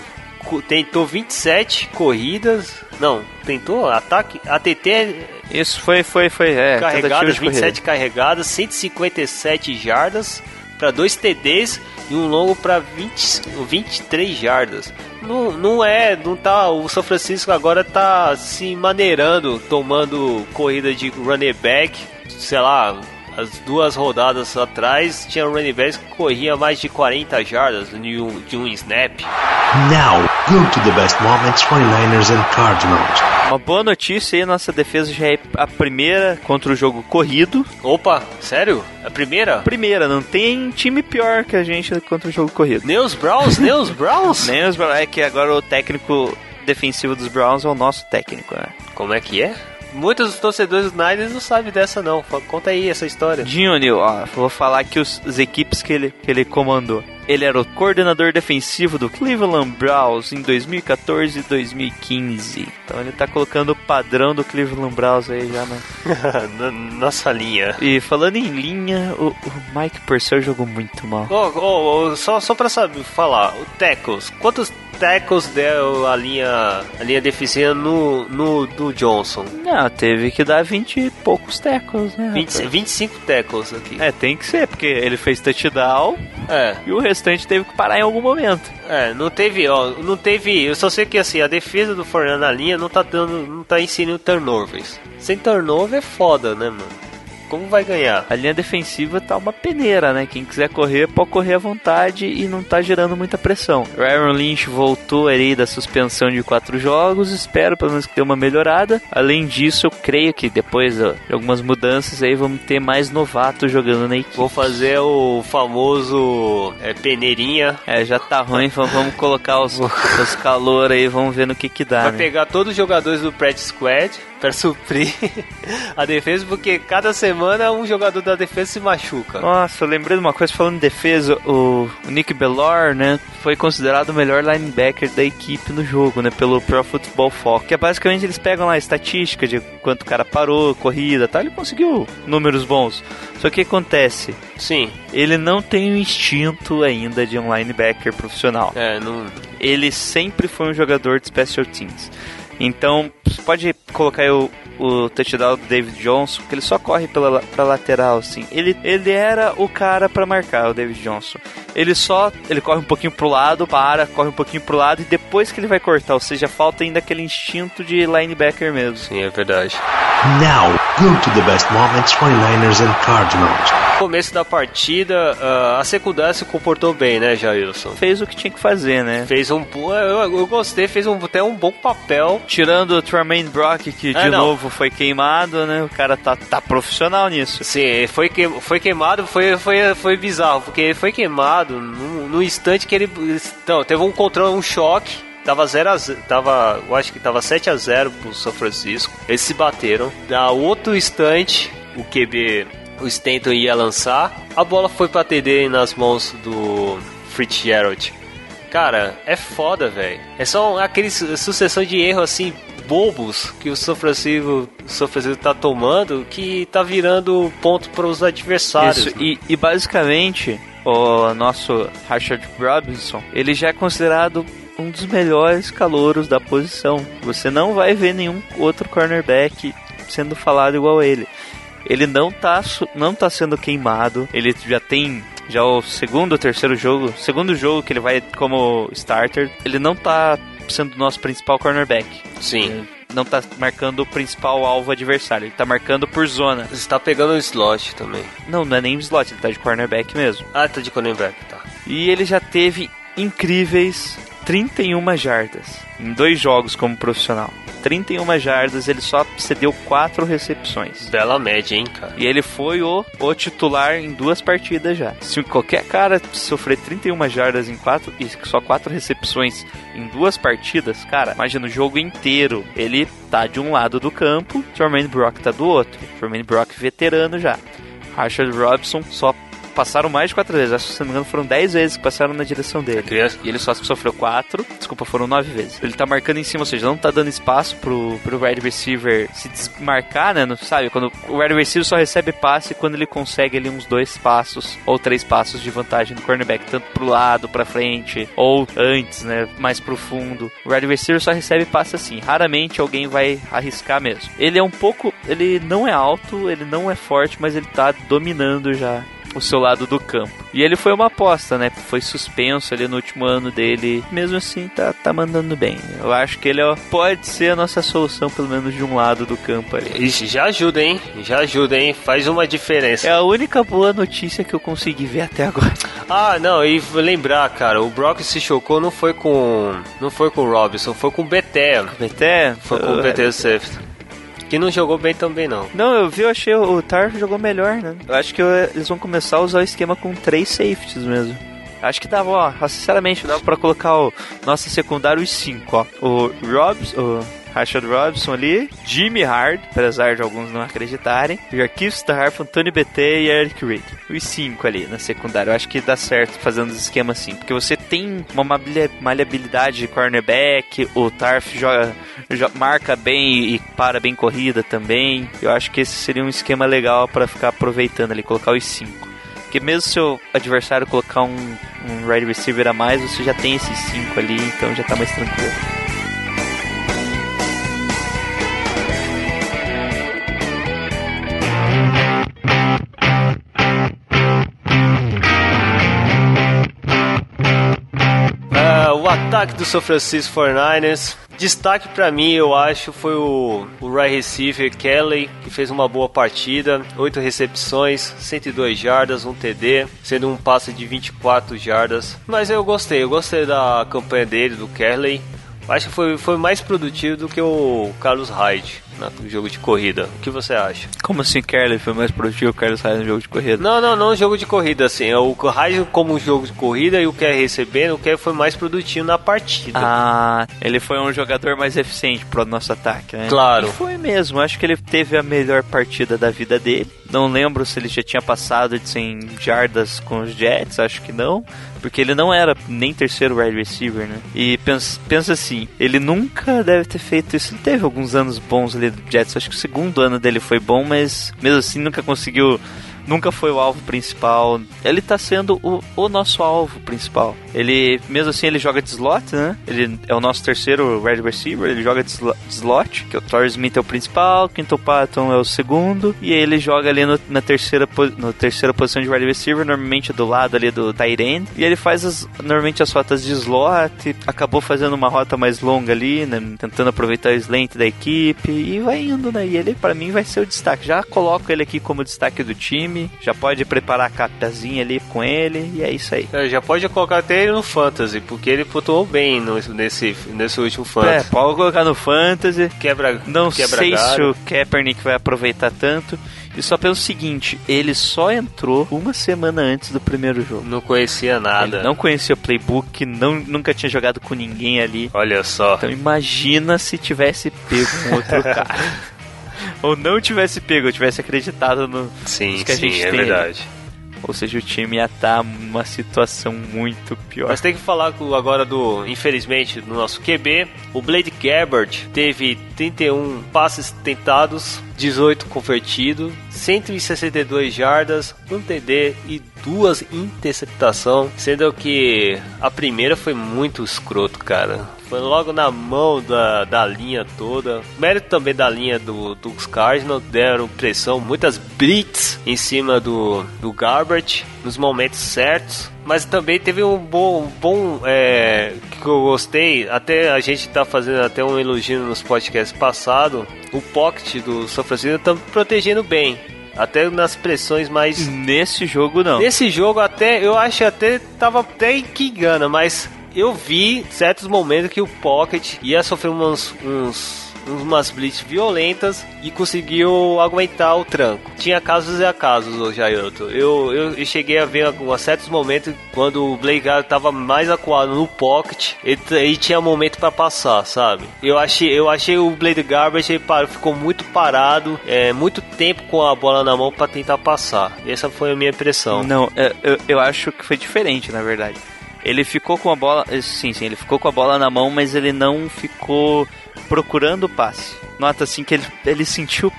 tentou 27 corridas. Não, tentou ataque. ATT Isso foi, foi, foi, é, carregadas, de corrida. 27 carregadas, 157 jardas para dois TDs e um longo para 20, 23 jardas. Não, não é, não tá. O São Francisco agora tá se maneirando, tomando corrida de running back, sei lá. As duas rodadas atrás tinha um running back que corria mais de 40 jardas de um, de um snap. Now, go to the best moments 49ers and Cardinals. Uma boa notícia aí, nossa defesa já é a primeira contra o jogo corrido. Opa, sério? A primeira? Primeira, não tem time pior que a gente contra o jogo corrido. Nem os Browns? Nem os Browns? Nem os Browns. É que agora o técnico defensivo dos Browns é o nosso técnico, né? Como é que é? Muitos dos torcedores do Niners não sabem dessa não. Conta aí essa história. Júnior, ó, vou falar aqui os, as equipes que ele, que ele comandou. Ele era o coordenador defensivo do Cleveland Browns em 2014 e 2015. Então ele tá colocando o padrão do Cleveland Browns aí já, né? Na Nossa linha. E falando em linha, o, o Mike Purcell jogou muito mal. Ô, ô, ô, só, só pra saber, falar, o tackles, quantos tackles deu a linha, a linha defensiva no, no do Johnson? Não, teve que dar 20 e poucos tackles, né? 20, rapaz? 25 tackles aqui. É, tem que ser, porque ele fez touchdown É, e o restante teve que parar em algum momento. é, não teve, ó, não teve, eu só sei que assim, a defesa do Fernando na linha não tá dando, não tá ensinando turnovers. Sem turnover é foda, né, mano? Como vai ganhar? A linha defensiva tá uma peneira, né? Quem quiser correr, pode correr à vontade e não tá gerando muita pressão. O Aaron Lynch voltou aí da suspensão de quatro jogos, espero pelo menos que dê uma melhorada. Além disso, eu creio que depois ó, de algumas mudanças aí vamos ter mais novatos jogando na equipe. Vou fazer o famoso é, peneirinha. É, já tá ruim, vamos colocar os, os calor aí, vamos ver no que que dá, Vai né? pegar todos os jogadores do practice squad para suprir a defesa, porque cada semana um jogador da defesa se machuca. Nossa, eu lembrei de uma coisa falando em defesa, o o Nick Bellor, né, foi considerado o melhor linebacker da equipe no jogo, né, pelo Pro Football Focus, que é basicamente eles pegam lá a estatística de quanto o cara parou, corrida, tal, ele conseguiu números bons. Só que o que acontece? Sim, Ele não tem o instinto ainda de um linebacker profissional. é, não. Ele sempre foi um jogador de special teams. Então, você pode colocar o, o touchdown do David Johnson, que ele só corre pela, pra lateral, assim. Ele, ele era o cara pra marcar, o David Johnson. Ele só ele corre um pouquinho pro lado, para, corre um pouquinho pro lado e depois que ele vai cortar, ou seja, falta ainda aquele instinto de linebacker mesmo. Sim, é verdade. Now, go to the best moments 49ers and Cardinals. Começo da partida, ah, a secundária se comportou bem, né, Jailson? Fez o que tinha que fazer, né? Fez um. Eu, eu gostei, fez um, até um bom papel. Tirando o Tremaine Brock, que É, de não. novo foi queimado, né? O cara tá, tá profissional nisso. Sim, foi, que, foi queimado, foi, foi, foi bizarro, porque ele foi queimado no, no instante que ele. Então, teve um controle, um choque. Tava 0 a 0, tava, eu acho que tava 7 a 0 pro São Francisco. Eles se bateram. Na outro instante, o QB, o Stanton ia lançar. A bola foi pra TD nas mãos do Fitzgerald. Cara, é foda, velho. É só aquele su- sucessão de erros assim bobos que o São Francisco, o São Francisco tá tomando que tá virando ponto para os adversários. Isso, e, e basicamente, o nosso Rashard Robinson, ele já é considerado um dos melhores calouros da posição. Você não vai ver nenhum outro cornerback sendo falado igual a ele. Ele não tá, não tá sendo queimado, ele já tem já o segundo ou terceiro jogo, segundo jogo que ele vai como starter, ele não tá sendo nosso principal cornerback. Sim. Ele não tá marcando o principal alvo adversário, ele tá marcando por zona. Você tá pegando o slot também. Não, não é nem slot, ele tá de cornerback mesmo. Ah, tá de cornerback, tá. E ele já teve incríveis 31 jardas em dois jogos como profissional. 31 jardas, ele só cedeu 4 recepções. Bela média, hein, cara. E ele foi o, o titular em duas partidas já. Se qualquer cara sofrer 31 jardas em quatro e só 4 recepções em duas partidas, cara, imagina o jogo inteiro. Ele tá de um lado do campo, Jermaine Brock tá do outro. Jermaine Brock veterano já. Rashard Robson só passaram mais de quatro vezes. Acho que se não me engano foram 10 vezes que passaram na direção dele. Criança. E ele só sofreu quatro. Desculpa, foram nove vezes. Ele tá marcando em cima, ou seja, não tá dando espaço pro, pro wide receiver se desmarcar, né? Não, sabe? Quando o wide receiver só recebe passe quando ele consegue ali uns dois passos ou três passos de vantagem do cornerback, tanto pro lado, pra frente, ou antes, né? Mais pro fundo. O wide receiver só recebe passe assim. Raramente alguém vai arriscar mesmo. Ele é um pouco. Ele não é alto, ele não é forte, mas ele tá dominando já o seu lado do campo. E ele foi uma aposta, né? Foi suspenso ali no último ano dele. Mesmo assim, tá, tá mandando bem. Eu acho que ele ó, pode ser a nossa solução, pelo menos de um lado do campo ali. Ixi, já ajuda, hein? Já ajuda, hein? Faz uma diferença. É a única boa notícia que eu consegui ver até agora. Ah, não, e lembrar, cara, o Brock se chocou não foi com. Não foi com o Robinson, foi com o Betel. Até. Foi com o Betel Safety. Que não jogou bem também, não. Não, eu vi, eu achei o Tarf jogou melhor, né? Eu acho que eles vão começar a usar o esquema com três safeties mesmo. Acho que dava, ó, sinceramente, dava pra colocar o nosso secundário os cinco, ó. O Robs, o Rashad Robinson ali, Jimmy Hard, apesar de alguns não acreditarem, Jarquis Starf, Tony BT e Eric Reid. Os cinco ali na secundária. Eu acho que dá certo fazendo os esquemas assim, porque você tem uma maleabilidade de cornerback, o Tarf joga, jo- marca bem e para bem corrida também. Eu acho que esse seria um esquema legal pra ficar aproveitando ali, colocar os cinco. Porque mesmo se o adversário colocar um, um wide receiver a mais, você já tem esses cinco ali, então já tá mais tranquilo. Do São Francisco 49ers. Destaque pra mim, eu acho, foi o, o right receiver Kelly, que fez uma boa partida. 8 recepções, 102 jardas, um TD, sendo um passe de 24 jardas. Mas eu gostei, eu gostei da campanha dele, do Kelly. Acho que foi, foi mais produtivo do que o Carlos Hyde no jogo de corrida. O que você acha? Como assim, Kerley foi mais produtivo o Carlos Hyde no jogo de corrida? Não, não, não jogo de corrida, assim. é O Hyde como jogo de corrida e o Kerry recebendo, o Kerry foi mais produtivo na partida. Ah, ele foi um jogador mais eficiente pro nosso ataque, né? Claro. E foi mesmo, acho que ele teve a melhor partida da vida dele. Não lembro se ele já tinha passado de 100 jardas com os Jets, acho que não. Porque ele não era nem terceiro wide receiver, né? E pensa, pensa assim, ele nunca deve ter feito isso. Ele teve alguns anos bons ali do Jets, acho que o segundo ano dele foi bom, mas mesmo assim nunca conseguiu nunca foi o alvo principal. Ele tá sendo o, o nosso alvo principal. Ele, mesmo assim, ele joga de slot, né? Ele é o nosso terceiro wide receiver, ele joga de de slot, que o Torrey Smith é o principal, Quinto Patton é o segundo, e ele joga ali no- na terceira, na terceira posição de wide receiver, normalmente do lado ali do tight e ele faz as, normalmente as rotas de slot, acabou fazendo uma rota mais longa ali, né? Tentando aproveitar o slant da equipe, e vai indo, né? E ele, pra mim, vai ser o destaque. Já coloco ele aqui como destaque do time, já pode preparar a capazinha ali com ele, e é isso aí. É, já pode colocar até ele no Fantasy, porque ele pontuou bem no- nesse, nesse último É, Fantasy. pode colocar no Fantasy. Quebra, Não quebra sei galho. se o Kaepernick vai aproveitar tanto. E só pelo seguinte, ele só entrou uma semana antes do primeiro jogo. Não conhecia nada. Ele não conhecia o playbook, não, nunca tinha jogado com ninguém ali. Olha só. Então imagina se tivesse pego um outro cara. Ou não tivesse pego, ou tivesse acreditado no Sim, que a sim, gente é tem verdade. Ou seja, o time ia estar numa situação muito pior. Mas tem que falar agora do, infelizmente, do nosso QB. O Blade Gabbert teve 31 passes tentados, 18 convertidos, 162 jardas, um TD e duas interceptações, sendo que a primeira foi muito escroto, cara. Foi logo na mão da, da linha toda. Mérito também da linha do, dos Cardinals. Deram pressão, muitas blitz em cima do, do Garbert nos momentos certos. Mas também teve um bom, um bom é, que eu gostei. Até a gente tá fazendo até um elogio nos podcasts passados. O pocket do São Francisco tá protegendo bem. Até nas pressões mais Nesse jogo não. Nesse jogo até eu acho até tava até que engana, mas eu vi certos momentos que o Pocket ia sofrer uns, uns umas blitz violentas e conseguiu aguentar o tranco. Tinha casos e acasos, ô Jailton. Eu, eu, eu cheguei a ver alguns certos momentos quando o Blake Garrett tava mais acuado no pocket e, e tinha momento para passar, sabe? Eu achei, eu achei o Blade Garbage ele parou, ficou muito parado, é, muito tempo com a bola na mão para tentar passar. Essa foi a minha impressão. Não, é, eu, eu acho que foi diferente, na verdade. Ele ficou com a bola. Sim, sim, ele ficou com a bola na mão, mas ele não ficou procurando o passe. Nota assim que ele, ele sentiu.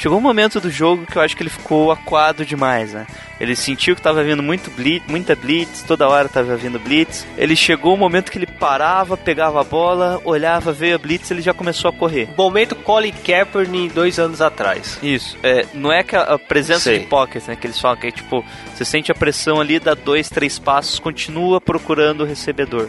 Chegou um momento do jogo que eu acho que ele ficou acuado demais, né? Ele sentiu que tava vindo muito blitz, muita blitz, toda hora tava vindo blitz. Ele chegou um momento que ele parava, pegava a bola, olhava, veio a blitz, ele já começou a correr. Momento Colin Kaepernick dois anos atrás. Isso, é, não é que a, a presença Sei. de pocket, né, que eles falam que é tipo, você sente a pressão ali, dá dois, três passos, continua procurando o recebedor.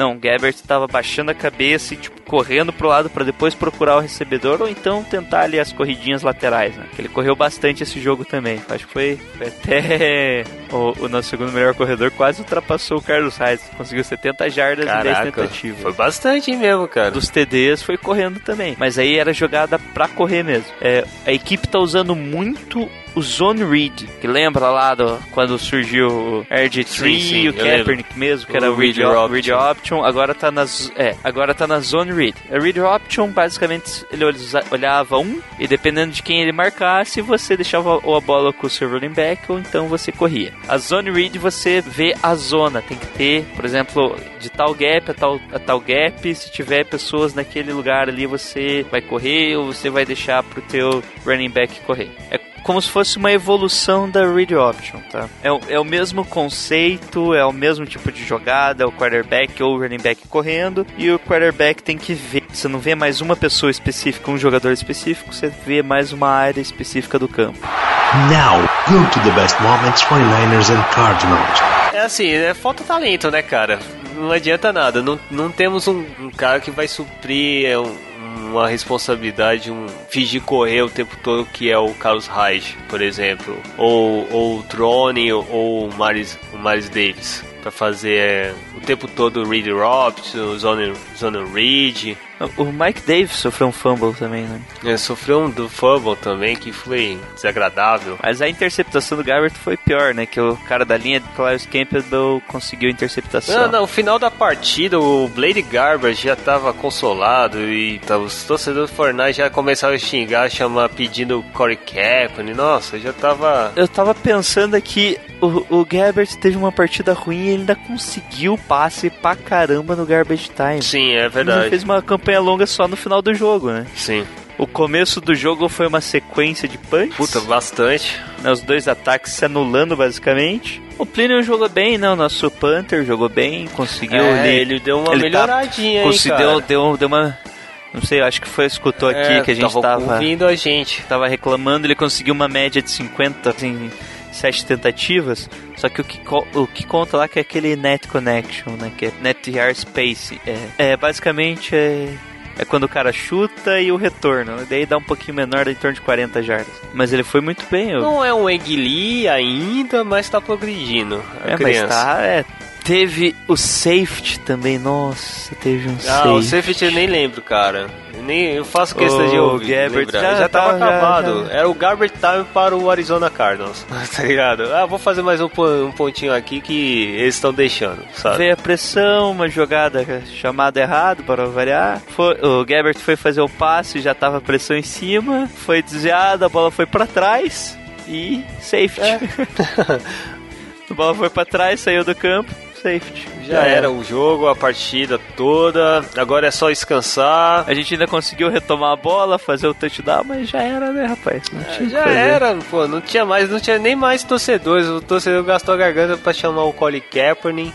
Não, o Gabbert estava baixando a cabeça e tipo, correndo pro lado para depois procurar o recebedor ou então tentar ali as corridinhas laterais, né? Que ele correu bastante esse jogo também. Acho que foi, foi até o, o nosso segundo melhor corredor quase ultrapassou o Carlos Reis, conseguiu 70 jardas em 10 Caraca, tentativas. foi bastante mesmo, cara. Dos TDs foi correndo também. Mas aí era jogada pra correr mesmo. É, a equipe tá usando muito o Zone Read, que lembra lá do, quando surgiu o RG3 Sim, sim, e o. Kaepernick mesmo, que O era o Read, Read Op- Option. Agora tá nas é, agora tá na Zone Read. A Read Option basicamente ele olha- olhava um e dependendo de quem ele marcasse, você deixava ou a bola com o seu running back ou então você corria. A Zone Read você vê a zona, tem que ter, por exemplo, de tal gap a tal, a tal gap, se tiver pessoas naquele lugar ali, você vai correr ou você vai deixar pro teu running back correr. É como se fosse uma evolução da read option, tá? É, o- é o mesmo conceito, é o mesmo tipo de jogada, é o quarterback ou o running back correndo, e o quarterback tem que ver. Você não vê mais uma pessoa específica, um jogador específico, você vê mais uma área específica do campo. Now, go to the best moments 49ers and Cardinals. É assim, é falta talento, né, cara? Não adianta nada. Não, não temos um, um cara que vai suprir é, um- uma responsabilidade, um fingir correr o tempo todo, que é o Carlos Reich, por exemplo. Ou, ou o Drone ou o Maris, o Maris Davis. Pra fazer é, o tempo todo o Read Robson, Zone, Zone Read. O Mike Davis sofreu um fumble também, né? É, sofreu um do fumble também, que foi desagradável. Mas a interceptação do Garrett foi pior, né? Que o cara da linha de Clarence Campbell conseguiu a interceptação. Não, não, no final da partida o Blade Garbage já tava consolado e tá, os torcedores do Fortnite já começaram a xingar, chamar, pedindo Corey Kaepernick. Nossa, já tava... Eu tava pensando aqui, o, o Gabbert teve uma partida ruim e ele ainda conseguiu passe pra caramba no Garbage Time. Sim, é Ele verdade. fez uma campanha longa só no final do jogo, né? Sim. O começo do jogo foi uma sequência de punts. Puta, bastante. né, os dois ataques se anulando basicamente. O Plínio jogou bem, né? O nosso Panther jogou bem, conseguiu. É, ele deu uma ele tá- melhoradinha aí, conseguiu, cara. Deu, deu uma. Não sei, acho que foi, escutou aqui É, que a gente tava, ouvindo a gente. tava reclamando. Ele conseguiu uma média de 50 em 7 tentativas. Só que o que, o que conta lá que é aquele net connection, né? Que é net yard space. É, é basicamente é. É quando o cara chuta e o retorno. né? Daí dá um pouquinho menor, em torno de 40 jardas. Mas ele foi muito bem. eu- Não é um Egli ainda, mas tá progredindo. É, mas criança. tá, é. Teve o safety também, nossa, teve um Ah, o safety. safety eu nem lembro, cara. Eu Nem, eu faço questão de ouvir. Gabbert já já, tava já- acabado. já. Era o Garbert Time para o Arizona Cardinals. tá ligado? Ah, vou fazer mais um, um pontinho aqui que eles estão deixando, sabe? Veio a pressão, uma jogada chamada errado para variar. Foi, o Gabbert foi fazer o passe, já tava a pressão em cima, foi desviada, a bola foi para trás e safety. É. a bola foi para trás, saiu do campo, safety. Já era o jogo, a partida toda. Agora é só descansar. A gente ainda conseguiu retomar a bola, fazer o touchdown, mas já era, né, rapaz? Não tinha o que Já fazer. era, pô, não tinha mais, não tinha nem mais torcedores. O torcedor gastou a garganta pra chamar o Colin Kaepernick,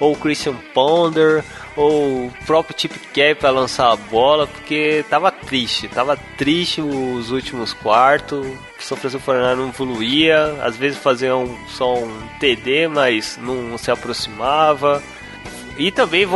ou o Christian Ponder, ou o próprio Chip Kelly pra lançar a bola, porque tava triste, tava triste os últimos quartos. São Francisco 49 não evoluía, às vezes fazia um, só um TD, mas não se aproximava. E também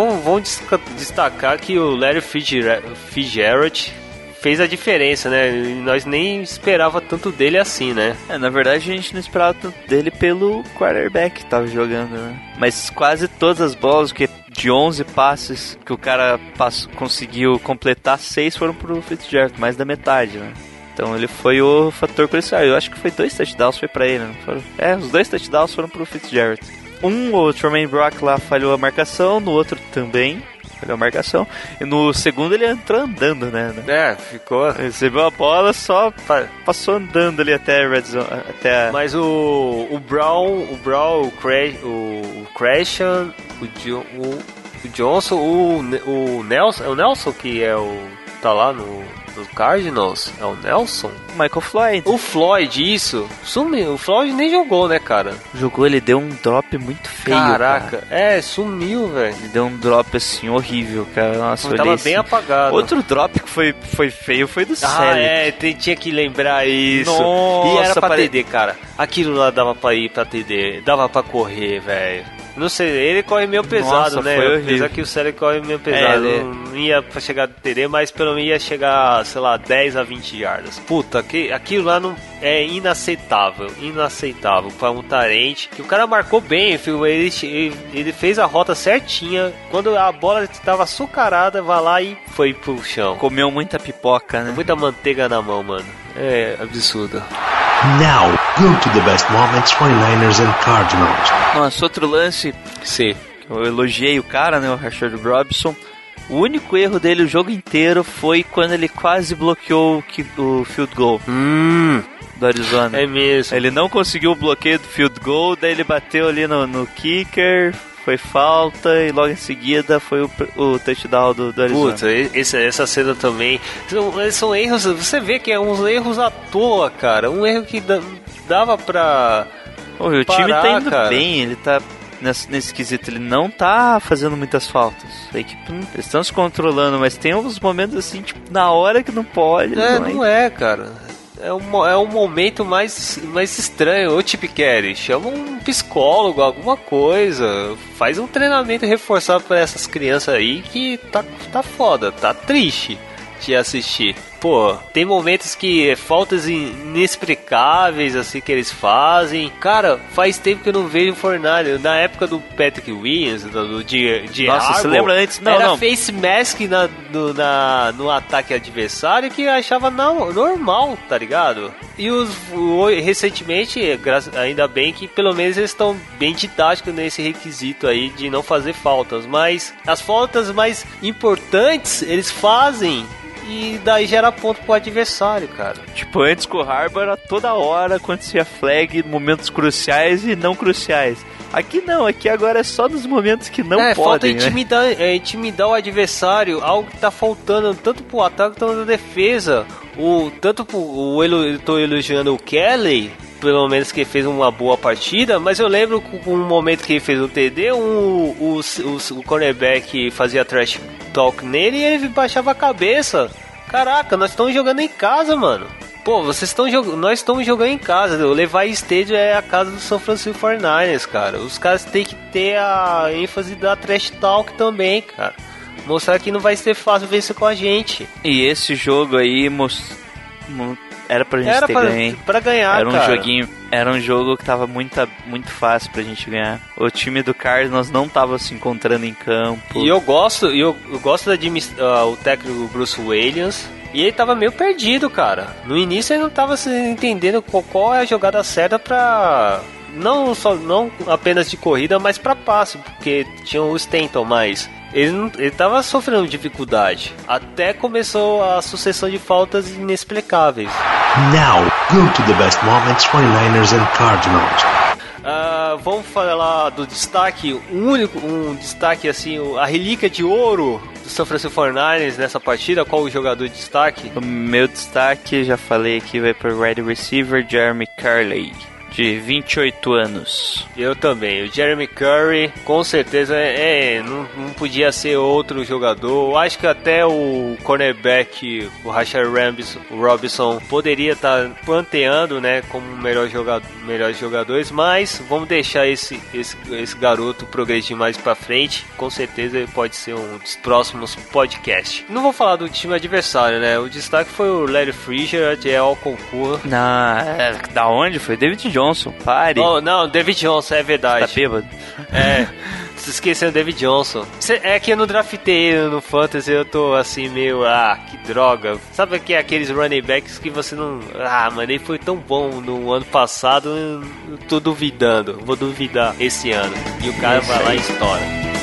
desca- destacar que o Larry Fitzger- Fitzgerald fez a diferença, né? E Nós nem esperava tanto dele assim, né? É, na verdade a gente não esperava tanto dele pelo quarterback que tava jogando, né? Mas quase todas as bolas, que de 11 passes que o cara passou, conseguiu completar, 6 foram pro Fitzgerald, mais da metade, né? Então ele foi o fator crucial. Eu acho que foi dois touchdowns foi pra ele, não foram? É, os dois touchdowns foram pro Fitzgerald. Um, o Tremaine Brock lá falhou a marcação, no outro também falhou a marcação. E no segundo ele entrou andando, né? É, ficou. Recebeu a bola, só pa- passou andando ali até a red zone, até a... Mas o, o Brown, o Brown, o, Cra o, o o, Jo- o, o Johnson, o, o Nelson, é o Nelson que é o tá lá no, no Cardinals, é o Nelson. Michael Floyd. O Floyd, isso, sumiu. O Floyd nem jogou, né, cara? Jogou, ele deu um drop muito feio. Caraca, cara. é, sumiu, velho. Ele deu um drop assim horrível, cara. Nossa, eu Tava olhei bem assim. apagado. Outro drop que foi, foi feio foi do Ah, Selleck. é, tem- tinha que lembrar isso. Nossa, e era pra pare- TD, cara. Aquilo lá dava pra ir pra TD, dava pra correr, velho. Não sei, ele corre meio pesado, Nossa, né? foi horrível. Apesar que o Célio corre meio pesado. É, ele- Não ia pra chegar no TD, mas pelo menos ia chegar, sei lá, 10 a 20 yardas. Puta, que, aquilo lá não é inaceitável. Inaceitável pra um tarente. Que o cara marcou bem, filho, ele, ele, ele fez a rota certinha. Quando a bola estava açucarada, vai lá e foi pro chão. Comeu muita pipoca, né? Muita manteiga na mão, mano. É absurdo. Now, go to the best moments 49ers and Cardinals. Nossa, outro lance Sim. eu elogiei o cara, né? O Rashard Robinson. O único erro dele o jogo inteiro foi quando ele quase bloqueou o field goal Hum, do Arizona. é mesmo. Ele não conseguiu o bloqueio do field goal, daí ele bateu ali no, no kicker, foi falta e logo em seguida foi o, o touchdown do, do Arizona. Puta, esse, essa cena também. São, são erros, você vê que é uns erros à toa, cara. Um erro que dava pra. Ô, o time tá indo cara. bem, ele tá nesse, nesse quesito, ele não tá fazendo muitas faltas. A equipe eles estão se controlando, mas tem uns momentos assim, tipo, na hora que não pode. É, não não é, cara. É um, é um momento mais, mais estranho. Ô, Tip Carey, chama um psicólogo, alguma coisa. Faz um treinamento reforçado pra essas crianças aí que tá, tá foda, tá triste de assistir. Pô, tem momentos que é faltas in- inexplicáveis assim que eles fazem. Cara, faz tempo que eu não vejo o Fornalho. Na época do Patrick Williams, do, do de, de Nossa, você Harbaugh, lembra antes? Não, era não. face mask na, no, na, no ataque adversário que achava não, normal, tá ligado? E os o- recentemente, graças- ainda bem que pelo menos eles estão bem didáticos nesse requisito aí de não fazer faltas, mas as faltas mais importantes eles fazem e daí gera ponto pro adversário, cara. Tipo, antes com o Harbour era toda hora acontecia flag, momentos cruciais e não cruciais. Aqui não, aqui agora é só nos momentos que não é, falta podem, né? intimidar, é, intimidar o adversário, algo que tá faltando tanto pro ataque quanto na defesa. o tanto o eu tô elogiando o Kelly, pelo menos que fez uma boa partida, mas eu lembro um momento que ele fez o TD, um, o, o, o cornerback fazia trash talk nele e ele baixava a cabeça. Caraca, nós estamos jogando em casa, mano. Pô, vocês estão jogando. Nós estamos jogando em casa. O Levi Stadium é a casa do São Francisco 49ers, cara. Os caras têm que ter a ênfase da trash talk também, cara. Mostrar que não vai ser fácil vencer com a gente. E esse jogo aí most... era pra gente era ter pra, ganho. Pra ganhar, Era um cara. joguinho, era um jogo que tava muito, muito fácil pra gente ganhar. O time do Cardinals não tava se encontrando em campo. E eu gosto, eu, eu gosto da ah, o técnico Bruce Williams. E ele tava meio perdido, cara. No início ele não tava se entendendo qual, qual é a jogada certa pra. Não, só, não apenas de corrida, mas pra passe, porque tinha o Stanton mais. Ele, não- ele tava sofrendo dificuldade. Até começou a sucessão de faltas inexplicáveis. Now, go to the best moments 49ers and Cardinals. Ah, vamos falar do destaque, um único, um destaque assim, a relíquia de ouro do São Francisco 49ers nessa partida. Qual o jogador de destaque? O meu destaque, já falei aqui, vai para o wide receiver Jeremy Carley, de 28 anos. Eu também. O Jeremy Curry, com certeza, é, é, não, não podia ser outro jogador. Eu acho que até o cornerback, o Rashard Robinson, Robinson, poderia estar planteando, né, como melhor jogador, melhores jogadores. Mas vamos deixar esse, esse, esse garoto progredir mais pra frente. Com certeza ele pode ser um dos próximos podcasts. Não vou falar do time adversário, né? O destaque foi o Larry Frazier, de El concurso. Na, é, da onde? Foi David Johnson, pare. Oh, não, David Johnson, é verdade. tá bêbado? É, esquecendo David Johnson. É que eu não draftei no Fantasy, eu tô assim meio, ah, que droga. Sabe que é aqueles running backs que você não. Ah, mano, ele foi tão bom no ano passado, eu tô duvidando. Vou duvidar esse ano. E o cara vai lá e estoura.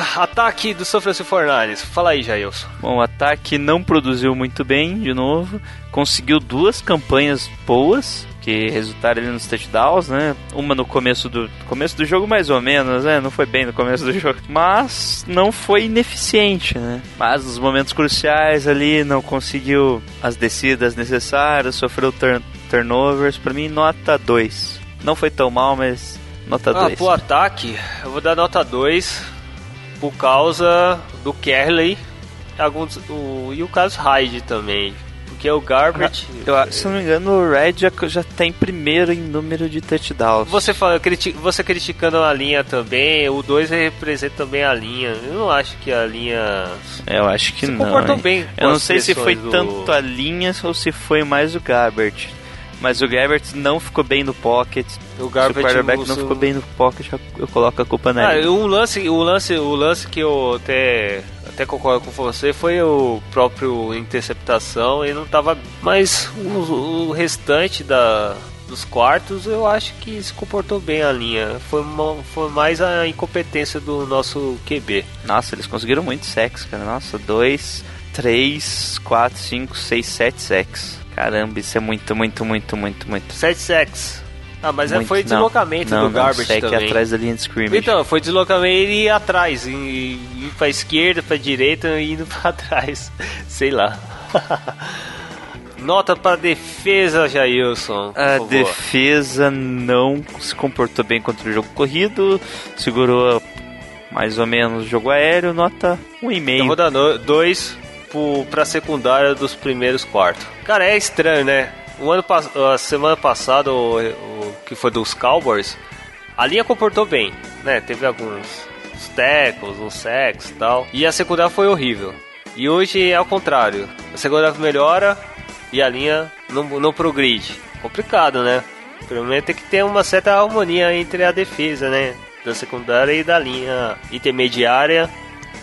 Nota ataque do São Francisco 49ers. Fala aí, Jailson. Bom, o ataque não produziu muito bem, de novo. Conseguiu duas campanhas boas, que resultaram ali nos touchdowns, né? Uma no começo do começo do jogo, mais ou menos, né? Não foi bem no começo do jogo. Mas não foi ineficiente, né? Mas nos momentos cruciais ali, não conseguiu as descidas necessárias, sofreu turn turnovers. Pra mim, nota 2. Não foi tão mal, mas nota Ah, 2. pro ataque, eu vou dar nota 2 por causa do Kerley alguns, o, e o caso Hyde também. Porque o Garbage. Eu, se não me engano, o Red já, já tá em primeiro em número de touchdowns. Você, fala, criti você criticando a linha também, o 2 representa também a linha. Eu não acho que a linha. Eu acho que Se não. comportou hein? bem Eu não sei se foi do- tanto a linha ou se foi mais o Gabbert. Mas o Gabbert não ficou bem no pocket. O se o Garbage quarterback usa não o- ficou bem no pocket, eu- coloco a culpa Ah, nele. um lance, o lance, o lance que eu até até concordo com você foi o próprio interceptação e não tava, mas o, o restante da dos quartos eu acho que se comportou bem a linha. Foi, uma- foi mais a incompetência do nosso QB. Nossa, eles conseguiram muito sacks, cara. Nossa, 2, 3, 4, 5, 6, 7 sacks. Caramba, isso é muito, muito, muito, muito, muito. 7 sacks. Ah, mas é- muito. foi Não, deslocamento não, do não, Garbage sack também. atrás da linha de scrimmage. Então, foi deslocamento e ir atrás, e- ir pra esquerda, pra direita e indo pra trás. Sei lá. Nota pra defesa, Jailson. A favor. defesa não se comportou bem contra o jogo corrido, segurou mais ou menos o jogo aéreo, nota Eu 1,5. vou dar no- dois pro, pra secundária dos primeiros quartos. Cara, é estranho, né? O ano, a semana passada, o, o que foi dos Cowboys, a linha comportou bem, né? Teve alguns uns tackles, uns sacks e tal. E a secundária foi horrível. E hoje é ao contrário. A secundária melhora e a linha não, não progride. Complicado, né? Pelo menos tem que ter uma certa harmonia entre a defesa, né? Da secundária e da linha intermediária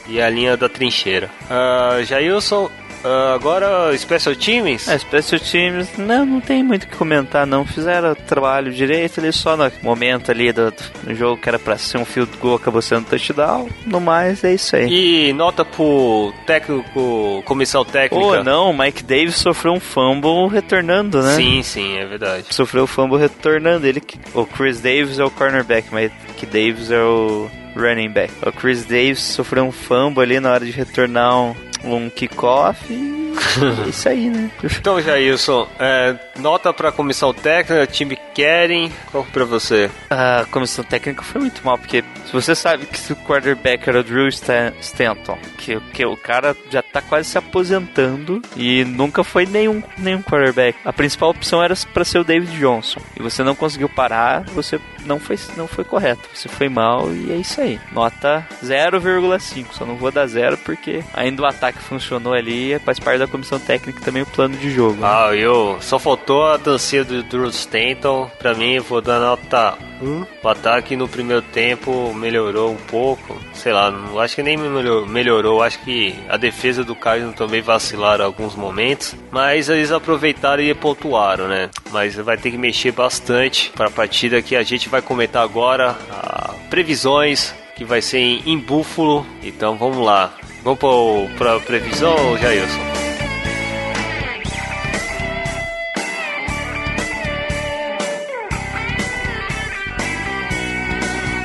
e a linha da trincheira. Uh, Jailson, uh, agora Special Teams? É, Special Teams, não, não tem muito o que comentar, não. Fizeram o trabalho direito ali só no momento ali do, do jogo que era pra ser um field goal, acabou sendo touchdown. No mais, é isso aí. E nota pro técnico, comissão técnica? Ou não, Mike Davis sofreu um fumble retornando, né? Sim, sim, é verdade. Sofreu o fumble retornando. Ele, o Chris Davis é o cornerback, mas Mike Davis é o running back. O Chris Davis sofreu um fumble ali na hora de retornar um, um kickoff e é isso aí, né? Então, Jailson, é, nota pra comissão técnica, time Keren, qual pra você? A comissão técnica foi muito mal, porque se você sabe que se o quarterback era o Drew Stan- Stanton, que, que o cara já tá quase se aposentando e nunca foi nenhum, nenhum quarterback. A principal opção era pra ser o David Johnson. E você não conseguiu parar, você não foi, não foi correto. Você foi mal e é isso aí. Nota 0,5. Só não vou dar zero porque ainda o ataque funcionou ali, faz parte da comissão técnica também o plano de jogo. né? Ah, eu só faltou a dancinha do Drew Stanton. Pra mim, vou dar nota 1. O ataque no primeiro tempo melhorou um pouco. Sei lá, não acho que nem melhorou. melhorou. Acho que a defesa do Cardinals também vacilaram alguns momentos. Mas eles aproveitaram e pontuaram, né? Mas vai ter que mexer bastante para a partida que a gente vai comentar agora. ah, previsões que vai ser em, Búfalo. Então vamos lá. Vamos para a previsão, Jailson?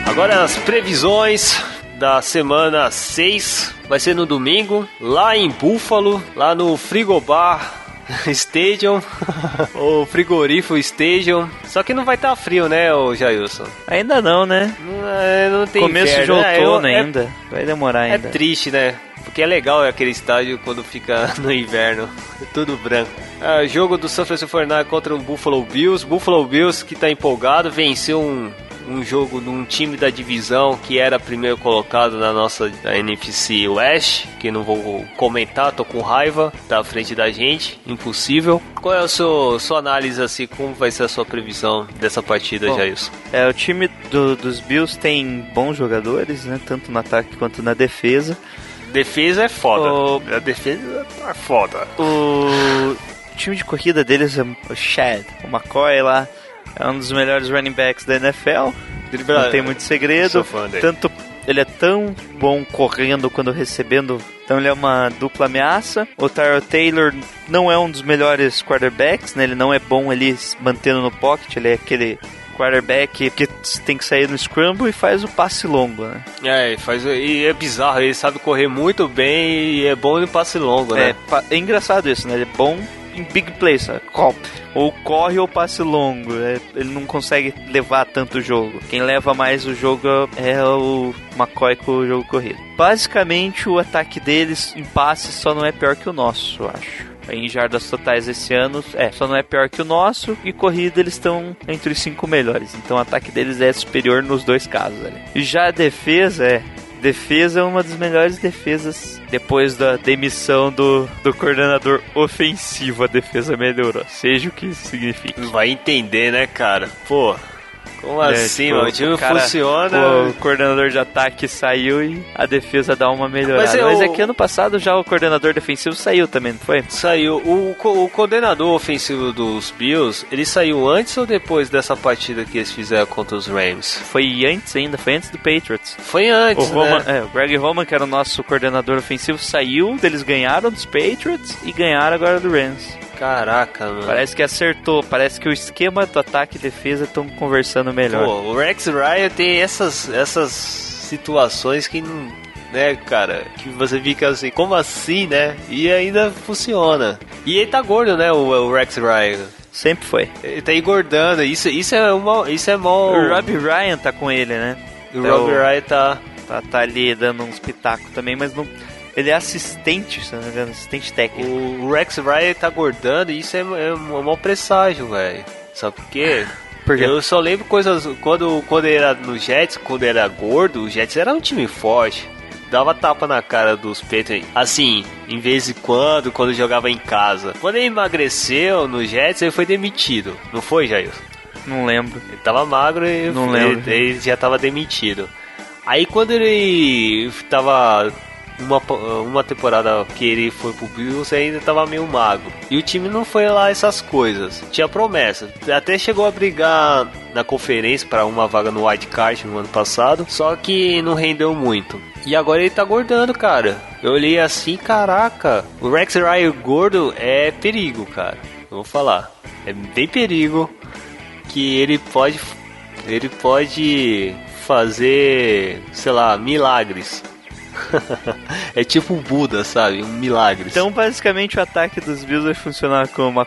Agora as previsões da semana 6 vai ser no domingo, lá em Búfalo, lá no Frigobar Stadium, o Frigorífico Stadium. Só que não vai estar frio, né, o Jailson? Ainda não, né? Não, é, não tem Começo de inverno, né? outono Eu- é- ainda. Vai demorar É ainda. triste, né? Porque é legal aquele estádio quando fica no inverno, tudo branco. Ah, jogo do San Francisco 49 contra o Buffalo Bills. Buffalo Bills que tá empolgado, venceu um, um jogo num time da divisão que era primeiro colocado na nossa da NFC West, que não vou comentar, tô com raiva, tá à frente da gente, impossível. Qual é a sua, sua análise assim, como vai ser a sua previsão dessa partida, Bom, Jailson? É, o time do- dos Bills tem bons jogadores, né? Tanto no ataque quanto na defesa. Defesa é foda. O- A defesa é foda. O time de corrida deles é o Chad, o McCoy lá, é um dos melhores running backs da NFL. Não tem muito segredo. Tanto ele é tão bom correndo quando recebendo, então ele é uma dupla ameaça. O Tyrell Taylor não é um dos melhores quarterbacks, né? Ele não é bom ali se mantendo no pocket, ele é aquele quarterback que tem que sair no scramble e faz o passe longo, né? É, faz, e é bizarro, ele sabe correr muito bem e é bom no passe longo, É, né? pa- é engraçado isso, né? Ele é bom em big plays, sabe? Ou corre ou passe longo. né? Ele não consegue levar tanto jogo. Quem leva mais o jogo é o McCoy com o jogo corrido. Basicamente, o ataque deles em passe só não é pior que o nosso, eu acho. Em jardas totais esse ano, é, só não é pior que o nosso. E corrida eles estão entre os cinco melhores. Então o ataque deles é superior nos dois casos ali. E já a defesa é. Defesa é uma das melhores defesas depois da demissão do, do coordenador ofensivo. A defesa melhorou, seja o que isso signifique. Vai entender, né, cara? Pô, como É, assim, tipo, mano? O time cara- funciona. O coordenador de ataque saiu e a defesa dá uma melhorada. Mas Mas é é, o- que ano passado já o coordenador defensivo saiu também, não foi? Saiu. O, co- o coordenador ofensivo dos Bills, ele saiu antes ou depois dessa partida que eles fizeram contra os Rams? Foi antes ainda, foi antes do Patriots. Foi O, antes, Roman, né? é, o Greg Roman, que era o nosso coordenador ofensivo, saiu, eles ganharam dos Patriots e ganharam agora do Rams. Caraca, mano. Parece que acertou, parece que o esquema do ataque e defesa estão conversando melhor. Pô, o Rex Ryan tem essas, essas situações que não. Né, cara, que você fica assim, como assim, né? E ainda funciona. E ele tá gordo, né, o, o Rex Ryan. Sempre foi. Ele tá engordando, isso, isso é uma. Isso é mó. O Robbie Ryan tá com ele, né? o é Robbie o- Ryan tá. Tá, tá ali dando uns pitacos também, mas não. Ele é assistente, se não me engano, assistente técnico. O Rex Ryan tá gordando e isso é, é um mau presságio, velho. Sabe por quê? Por quê? Eu só lembro coisas. Quando, quando ele era no Jets, quando ele era gordo, o Jets era um time forte. Dava tapa na cara dos Patriots. Assim, em vez em quando, quando jogava em casa. Quando ele emagreceu no Jets, ele foi demitido. Não foi, Jair? Não lembro. Ele tava magro e Não ele, lembro. ele já tava demitido. Aí quando ele tava uma, uma temporada que ele foi pro Bills ainda tava meio magro. E o time não foi lá essas coisas. Tinha promessa. Até chegou a brigar na conferência para uma vaga no White Card no ano passado, só que não rendeu muito. E agora ele tá gordando, cara. Eu olhei assim, caraca, o Rex Ryan gordo é perigo, cara. Eu vou falar. É bem perigo que ele pode ele pode fazer, sei lá, milagres. é tipo um Buda, sabe? Um milagre. Então, basicamente, o ataque dos Bills vai funcionar com o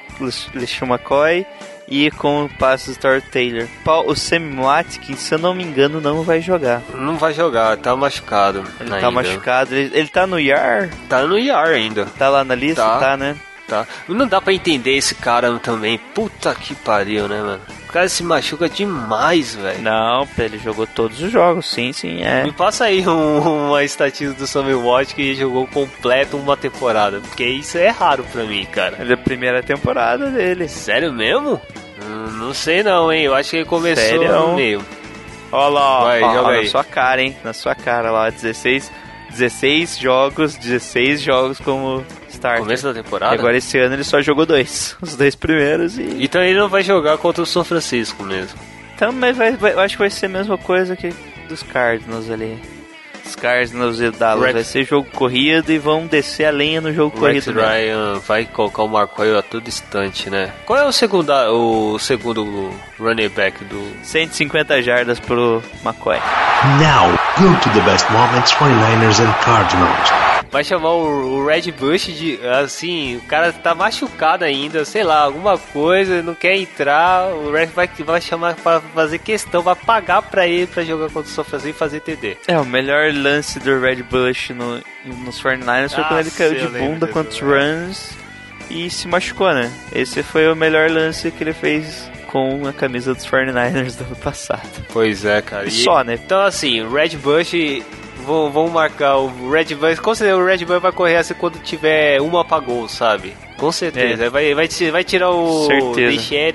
LeSean McCoy e com o passe do Thor Taylor. O Sammy Watkins, se eu não me engano, não vai jogar. Não vai jogar, tá machucado. Ele tá ainda. tá machucado. Ele, ele tá no IAR? Tá no IAR ainda. Tá lá na lista? Tá, tá né? Tá. Não dá pra entender esse cara também. Puta que pariu, né, mano? O cara se machuca demais, velho. Não, ele jogou todos os jogos, sim, sim, é. Me passa aí um, uma estatística do Sammy Watt que jogou completo uma temporada. Porque isso é raro pra mim, cara. É a primeira temporada dele. Sério mesmo? Hum, não sei não, hein? Eu acho que ele começou Sério? no meio. Olha lá, Vai, ó, joga ó, aí. na sua cara, hein? Na sua cara lá, 16, 16 jogos, 16 jogos como starter. Começo da temporada? E agora esse ano ele só jogou dois. Os dois primeiros e. Então ele não vai jogar contra o São Francisco mesmo. Então, mas vai, vai, eu acho que vai ser a mesma coisa que dos Cardinals ali. Os Cardinals e Dallas Rex- vai ser jogo corrido e vão descer a lenha no jogo Rex corrido. mesmo. Ryan vai colocar o Marcoio a todo instante, né? Qual é o segundo, o segundo running back do... 150 jardas pro McCoy. Now, go to the best moments 49ers and Cardinals. Vai chamar o, o Red Bush de... Assim, o cara tá machucado ainda, sei lá, alguma coisa, não quer entrar. O Red vai, vai chamar pra fazer questão, vai pagar pra ele pra jogar contra o São Francisco e fazer TD. É, o melhor lance do Red Bush no, nos 49ers foi quando ele caiu de bunda contra os runs e se machucou, né? Esse foi o melhor lance que ele fez com a camisa dos 49ers do ano passado. Pois é, cara. E só, né? Então, assim, o Red Bush. Vão- Vamos marcar o Red Bush. Com certeza o Red Bush vai correr assim quando tiver uma pra gol, sabe? Com certeza. É. Vai, vai, vai tirar o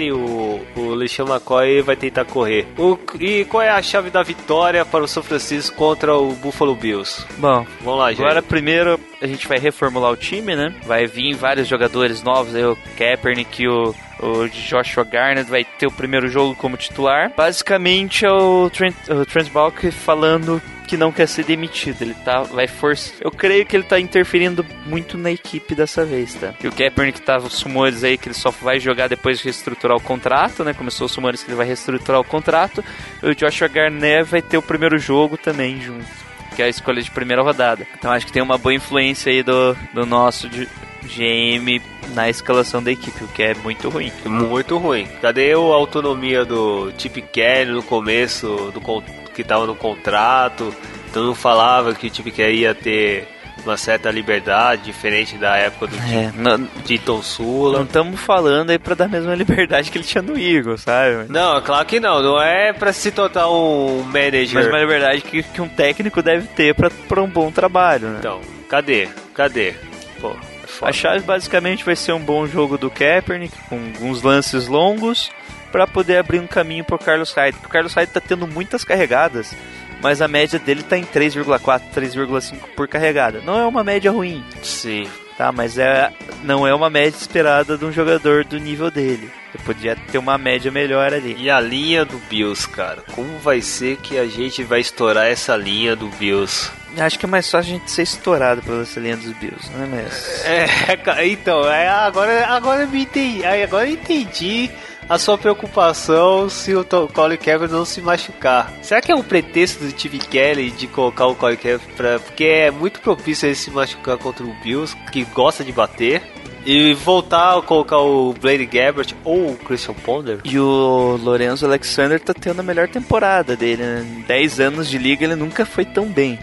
e o, o LeSean McCoy e vai tentar correr. O, e qual é a chave da vitória para o São Francisco contra o Buffalo Bills? Bom, Vamos lá, gente. agora primeiro a gente vai reformular o time, né? Vai vir vários jogadores novos, aí o Kaepernick e o, o Joshua Garnett vai ter o primeiro jogo como titular. Basicamente é o Trent, o Trent Balk falando que não quer ser demitido. Ele tá, vai forçar. Eu creio que ele tá interferindo muito na equipe dessa vez, tá? Que o Kaepernick tava os rumores aí que ele só vai jogar depois de reestruturar o contrato, né? Começou os rumores que ele vai reestruturar o contrato. E o Joshua Garnett vai ter o primeiro jogo também junto que é a escolha de primeira rodada. Então acho que tem uma boa influência aí do, do nosso GM na escalação da equipe, o que é muito ruim. Muito ruim. Cadê a autonomia do Chip Kelly no começo, do con- que tava no contrato? Todo mundo falava que o Chip Kelly ia ter uma certa liberdade, diferente da época do É, não Titon Sula. estamos falando aí pra dar a mesma liberdade que ele tinha no Eagles, sabe? Não, claro que não. Não é pra se tornar um manager. Mas uma liberdade que, que um técnico deve ter pra um bom trabalho, né? Então, cadê? Cadê? Pô, é foda. A chave basicamente vai ser um bom jogo do Kaepernick, com alguns lances longos, pra poder abrir um caminho pro Carlos Hyde. O Carlos Hyde tá tendo muitas carregadas, mas a média dele tá em 3,4, 3,5 por carregada. Não é uma média ruim, Sim. tá? Mas é, não é uma média esperada de um jogador do nível dele. Você podia ter uma média melhor ali. E a linha do Bills, cara? Como vai ser que a gente vai estourar essa linha do Bills? Acho que é mais fácil a gente ser estourado pela essa linha dos Bills, não é mesmo? É, então, é, agora, agora eu me entendi, agora eu entendi a sua preocupação se o Colin Kaepernick não se machucar. Será que é um pretexto do Steve Kelly de colocar o Colin Kaepernick pra... Porque é muito propício ele se machucar contra o Bills, que gosta de bater. E voltar a colocar o Blade Gabbert ou o Christian Ponder. E o Lorenzo Alexander tá tendo a melhor temporada dele. Né? Em 10 anos de liga ele nunca foi tão bem.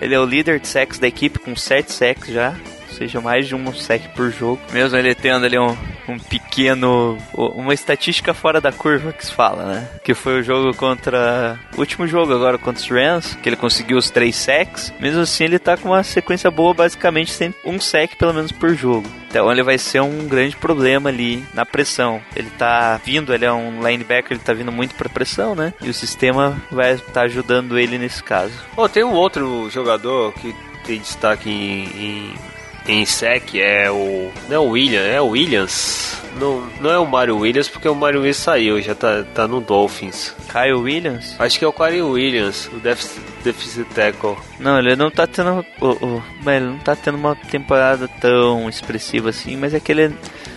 Ele é o líder de sacks da equipe com 7 sacks já. Seja, mais de um sack por jogo. Mesmo ele tendo ali um, um pequeno. Uma estatística fora da curva que se fala, né? Que foi o jogo contra. O último jogo agora contra os Rams, que ele conseguiu os 3 sacks. Mesmo assim, ele tá com uma sequência boa, basicamente sempre um sack pelo menos por jogo. Então ele vai ser um grande problema ali na pressão. Ele tá vindo, ele é um linebacker, ele tá vindo muito pra pressão, né? E o sistema vai estar ajudando ele nesse caso. Pô, tem um outro jogador que tem destaque em, em, em sec é o. Não é o Williams, é o Williams. Não, não é o Mario Williams porque o Mario Williams saiu, já tá, tá no Dolphins. Kyle Williams? Acho que é o Kyle Williams, o deficit, deficit tackle. Não, ele não tá tendo. O, o, bem, ele não tá tendo uma temporada tão expressiva assim, mas é que ele é,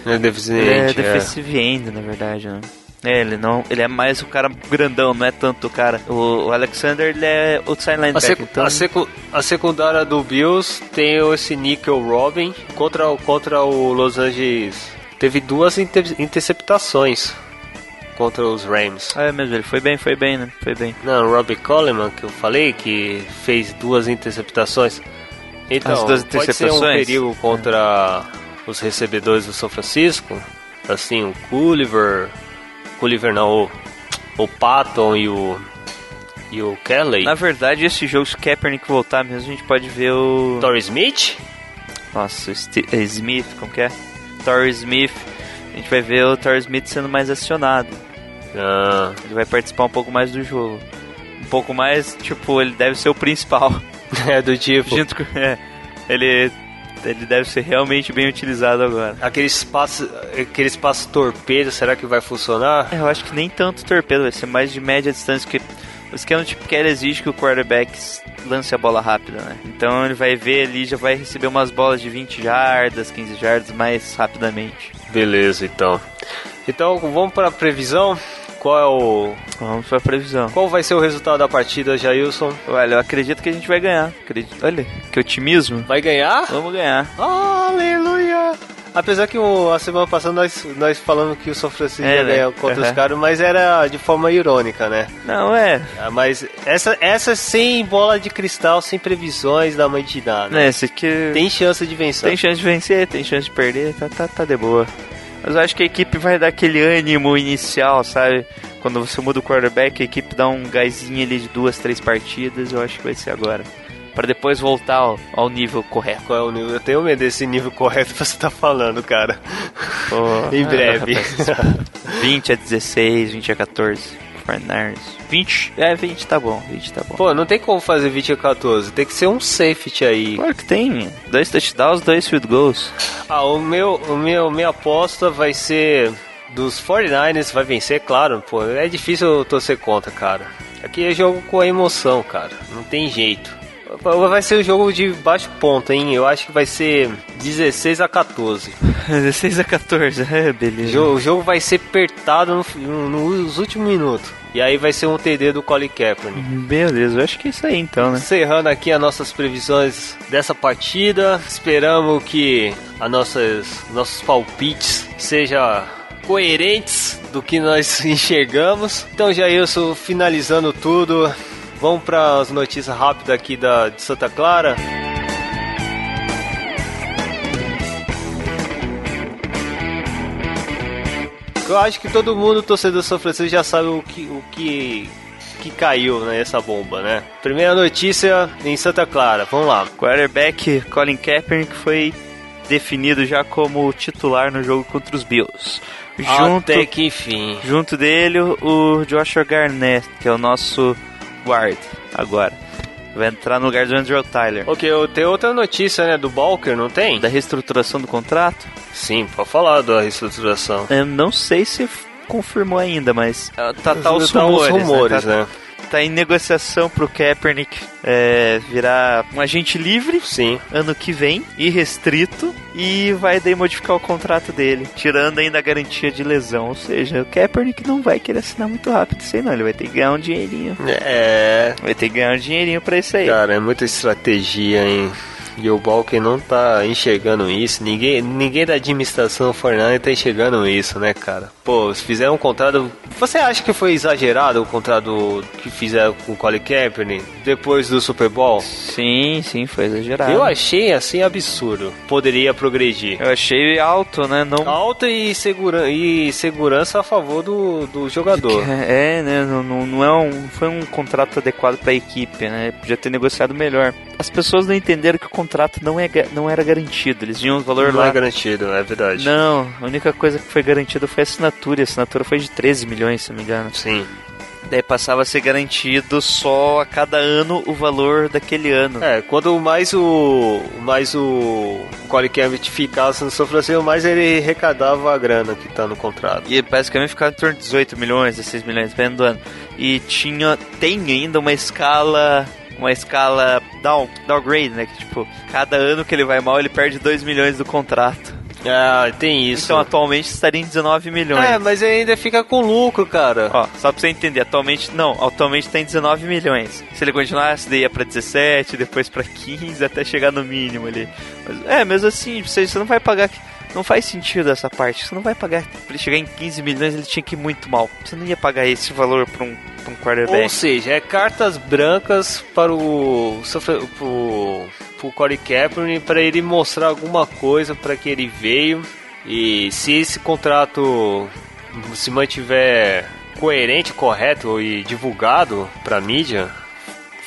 É deficient, ele é é. end, na verdade, né? É, ele não. Ele é mais o cara grandão, não é tanto o cara. O, o Alexander, ele é outside A, linebacker. secu- então, a, secu- a secundária do Bills tem esse Nickel Robin contra, o- contra o Los Angeles. Teve duas inter- interceptações contra os Rams. Ah, é mesmo, ele foi bem, foi bem, né? Foi bem. Não, o Robbie Coleman, que eu falei, que fez duas interceptações. Então, As duas pode ser um interceptações? perigo contra os recebedores do São Francisco. Assim, o Culliver, Culliver não, o, o Patton e o, e o Kelly. Na verdade, esse jogo, se o Kaepernick voltar mesmo, a gente pode ver o. Torrey Smith? Nossa, o Sti- eh, Smith, como que é? Torrey Smith. A gente vai ver o Torrey Smith sendo mais acionado. Ah, Ele vai participar um pouco mais do jogo. Um pouco mais, tipo, ele deve ser o principal. é do tipo. Junto com. É, ele, ele deve ser realmente bem utilizado agora. Aquele espaço, aquele espaço torpedo, será que vai funcionar? É, Eu acho que nem tanto torpedo, vai ser mais de média distância, que o esquema tipo quer exige que o quarterback lance a bola rápida, né? Então ele vai ver ali, já vai receber umas bolas de 20 jardas, 15 jardas mais rapidamente. Beleza, então. Então vamos para a previsão. Qual é o Vamos pra previsão. qual vai ser o resultado da partida, Jailson? Olha, eu acredito que a gente vai ganhar. Acredito. Olha, que otimismo. Vai ganhar? Vamos ganhar. Aleluia! Apesar que o- a semana passada nós, nós falamos que o São Francisco É, ia né? ganhar contra os Aham. caras, mas era de forma irônica, né? Não, é. Ah, Mas essa, essa sem bola de cristal, sem previsões da mãe de dar, né? Né, esse aqui. Tem chance de vencer. Tem chance de vencer, tem chance de perder, tá, tá, tá de boa. Mas eu acho que a equipe vai dar aquele ânimo inicial, sabe? Quando você muda o quarterback, a equipe dá um gásinho ali de duas, três partidas, eu acho que vai ser agora. Pra depois voltar ao, ao nível correto. Qual é o nível? Eu tenho medo desse nível correto que você tá falando, cara. Pô, Em ah, breve. rapaz, 20 a 16, 20 a 14. 49ers. 20? É, 20 tá bom, 20 tá bom. Pô, não tem como fazer 20 a 14. Tem que ser um safety aí. Claro que tem. Dois touchdowns, dois field goals. Ah, o meu, o meu, minha aposta vai ser dos 49ers, vai vencer, claro. Pô, é difícil torcer contra, cara. Aqui é jogo com a emoção, cara. Não tem jeito. Vai ser um jogo de baixo ponto, hein? Eu acho que vai ser 16 a 14. 16 a 14, é, beleza. o jogo vai ser apertado no, no- nos últimos minutos. E aí vai ser um TD do Colin Kaepernick. Beleza, eu acho que é isso aí então, né? Encerrando aqui as nossas previsões dessa partida, esperamos que as nossas nossos palpites sejam coerentes do que nós enxergamos. Então, Jailson, finalizando tudo, vamos para as notícias rápidas aqui da, de Santa Clara. Eu acho que todo mundo, torcedor São Francisco, já sabe o que, o que, que caiu nessa bomba, né? Primeira notícia em Santa Clara, vamos lá. Quarterback Colin Kaepernick foi definido já como titular no jogo contra os Bills. Junto, Até que enfim. junto dele o Joshua Garnett, que é o nosso guard agora. Vai entrar no lugar do Andrew Tyler. Ok, tenho outra notícia, né, do Balker, não tem? Da reestruturação do contrato, Sim, pode falar da reestruturação. eu não sei se confirmou ainda, mas ah, tá, tá os Tá rumores, rumores, né? né? Tá, tá em negociação pro Kaepernick é, virar um agente livre Sim. ano que vem, irrestrito, e vai daí modificar o contrato dele, tirando ainda a garantia de lesão. Ou seja, o Kaepernick não vai querer assinar muito rápido isso aí não, ele vai ter que ganhar um dinheirinho. É, Vai ter que ganhar um dinheirinho pra isso aí. cara, é muita estratégia, hein? E o Balker não tá enxergando isso. Ninguém, ninguém da administração Fortnite tá enxergando isso, né, cara? Pô, se fizeram um contrato. Você acha que foi exagerado o contrato que fizeram com o Colin Kaepernick depois do Super Bowl? Sim, sim, foi exagerado. Eu achei assim absurdo. Poderia progredir. Eu achei alto, né? Não... Alta e, segura, e segurança a favor do, do jogador. É, né? Não, não, não é um, foi um contrato adequado pra equipe, né? Podia ter negociado melhor. As pessoas não entenderam que o contrato não, é, não era garantido. Eles tinham um valor Não lá. é garantido, é verdade. Não, a única coisa que foi garantida foi a assinatura. E a assinatura foi de 13 milhões, se não me engano. Sim. Daí passava a ser garantido só a cada ano o valor daquele ano. É, quando mais o mais o Corey Kevitt ficasse no São Francisco, mais ele arrecadava a grana que tá no contrato. E basicamente ficava em torno de 18 milhões, 16 milhões, dependendo do ano. E tinha, tem ainda uma escala uma escala down, downgrade, né? Que tipo, cada ano que ele vai mal, ele perde 2 milhões do contrato. Ah, tem isso. Então atualmente estaria em 19 milhões. É, mas ainda fica com lucro, cara. Ó, só pra você entender, atualmente não, atualmente tem 19 milhões. Se ele continuasse, daí ia pra 17, depois pra 15, até chegar no mínimo ali. Mas, é, mesmo assim, você, você não vai pagar. Não faz sentido essa parte. Você não vai pagar. Pra ele chegar em 15 milhões, ele tinha que ir muito mal. Você não ia pagar esse valor pra um, pra um quarterback. Ou seja, é cartas brancas para o. Pro, pro Corey Kaepernick para ele mostrar alguma coisa para que ele veio. E se esse contrato se mantiver coerente, correto e divulgado para mídia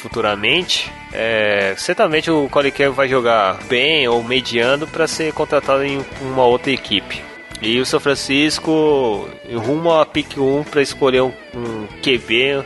futuramente, é, certamente o Kaepernick vai jogar bem ou mediano para ser contratado em uma outra equipe. E o São Francisco rumo a pick 1 para escolher um, um QB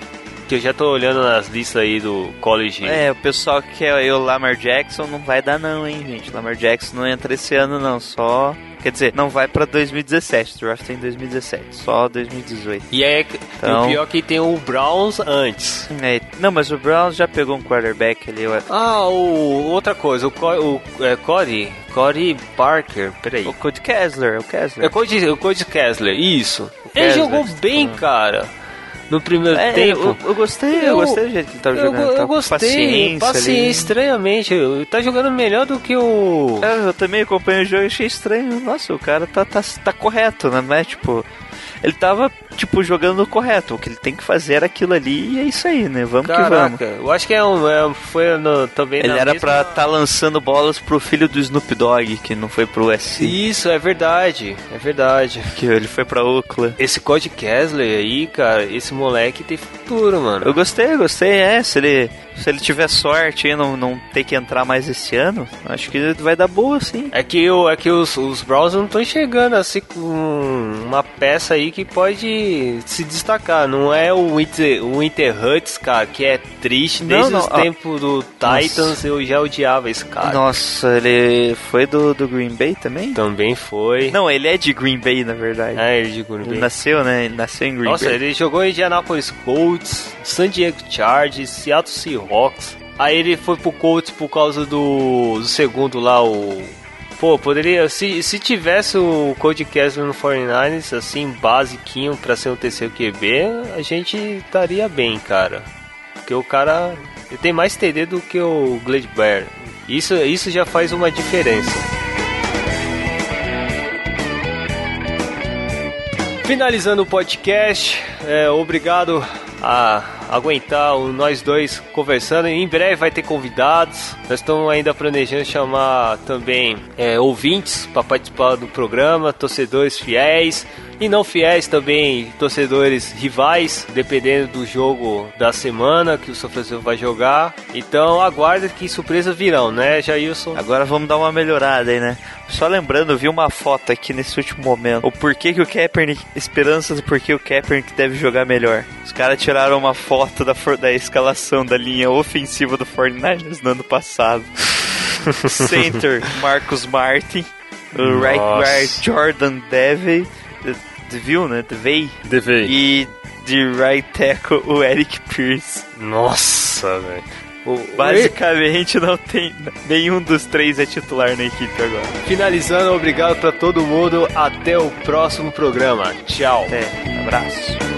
que eu já tô olhando nas listas aí do college. É, o pessoal que quer aí o Lamar Jackson não vai dar não, hein, gente. Lamar Jackson não entra esse ano não, só... Quer dizer, não vai pra 2017, o draft tem 2017, só 2018. E é Então- o pior que tem o Browns antes. É, não, mas o Browns já pegou um quarterback ali, ué. Ah, o, outra coisa, o, Co- o é, Cody, Cody Parker, peraí. O Cody Kessler, o Kessler. É o Cody, o Cody Kessler, isso. Ele jogou bem, falando. cara. No primeiro É, tempo. eu, eu gostei, eu, Eu- gostei do jeito que ele tava Eu, jogando. eu com gostei, paciência, paciência, estranhamente. Tá jogando melhor do que o. É, eu também acompanho o jogo e achei estranho. Nossa, o cara tá, tá, tá correto, né? Não é tipo. Ele tava, tipo, jogando correto. O que ele tem que fazer era aquilo ali e é isso aí, né? Vamos que vamos. Caraca, eu acho que é um, é, foi no- também Ele era mesma- pra tá lançando bolas pro filho do Snoop Dogg, que não foi pro USC. Isso, é verdade, é verdade. Que ele foi pra Oakland. Esse Cody Kessler aí, cara, esse moleque tem futuro, mano. Eu gostei, eu gostei, é. Se ele, se ele tiver sorte e não, não ter que entrar mais esse ano, acho que vai dar boa, sim. É que, o, é que os, os Browns não estão enxergando assim com uma peça aí que pode se destacar. Não é o Winter, o Winter Hurts, cara, que é triste. Não, Desde não, os ó. tempos do Titans eu já odiava esse cara. Nossa, ele foi do, do Green Bay também? Também foi. Não, ele é de Green Bay, na verdade. É, ele de Green Ele Bay. nasceu, né? Ele nasceu em Green Nossa, Bay. ele jogou em Indianapolis Colts, San Diego Chargers, Seattle Seahawks. Aí ele foi pro Colts por causa do, do segundo lá, o. Pô, poderia. Se, se tivesse o Cody no 49ers, assim, basiquinho pra ser um terceiro QB, a gente estaria bem, cara. Porque o cara ele tem mais TD do que o Glade Bear. Isso, isso já faz uma diferença. Finalizando o podcast, é, obrigado a aguentar o nós dois conversando. Em breve vai ter convidados. Nós estamos ainda planejando chamar também é, ouvintes para participar do programa, torcedores fiéis e não fiéis também, torcedores rivais, dependendo do jogo da semana que o São Francisco vai jogar. Então aguarde que surpresas virão, né, Jailson? Agora vamos dar uma melhorada aí, né? Só lembrando, eu vi uma foto aqui nesse último momento. O porquê que o Kaepernick... Esperanças do porquê o Kaepernick deve jogar melhor. Os caras tiraram uma foto da, for- da escalação da linha ofensiva do 49ers no ano passado. Center, Marcus Martin. O right Nossa. guard, Jordan Devey. De- Viu, né? Devey. Devei. E de right tackle, o Eric Pierce. Nossa, velho. Basicamente não tem nenhum dos três é titular na equipe agora. Finalizando, obrigado pra todo mundo. Até o próximo programa. Tchau. Até, abraço.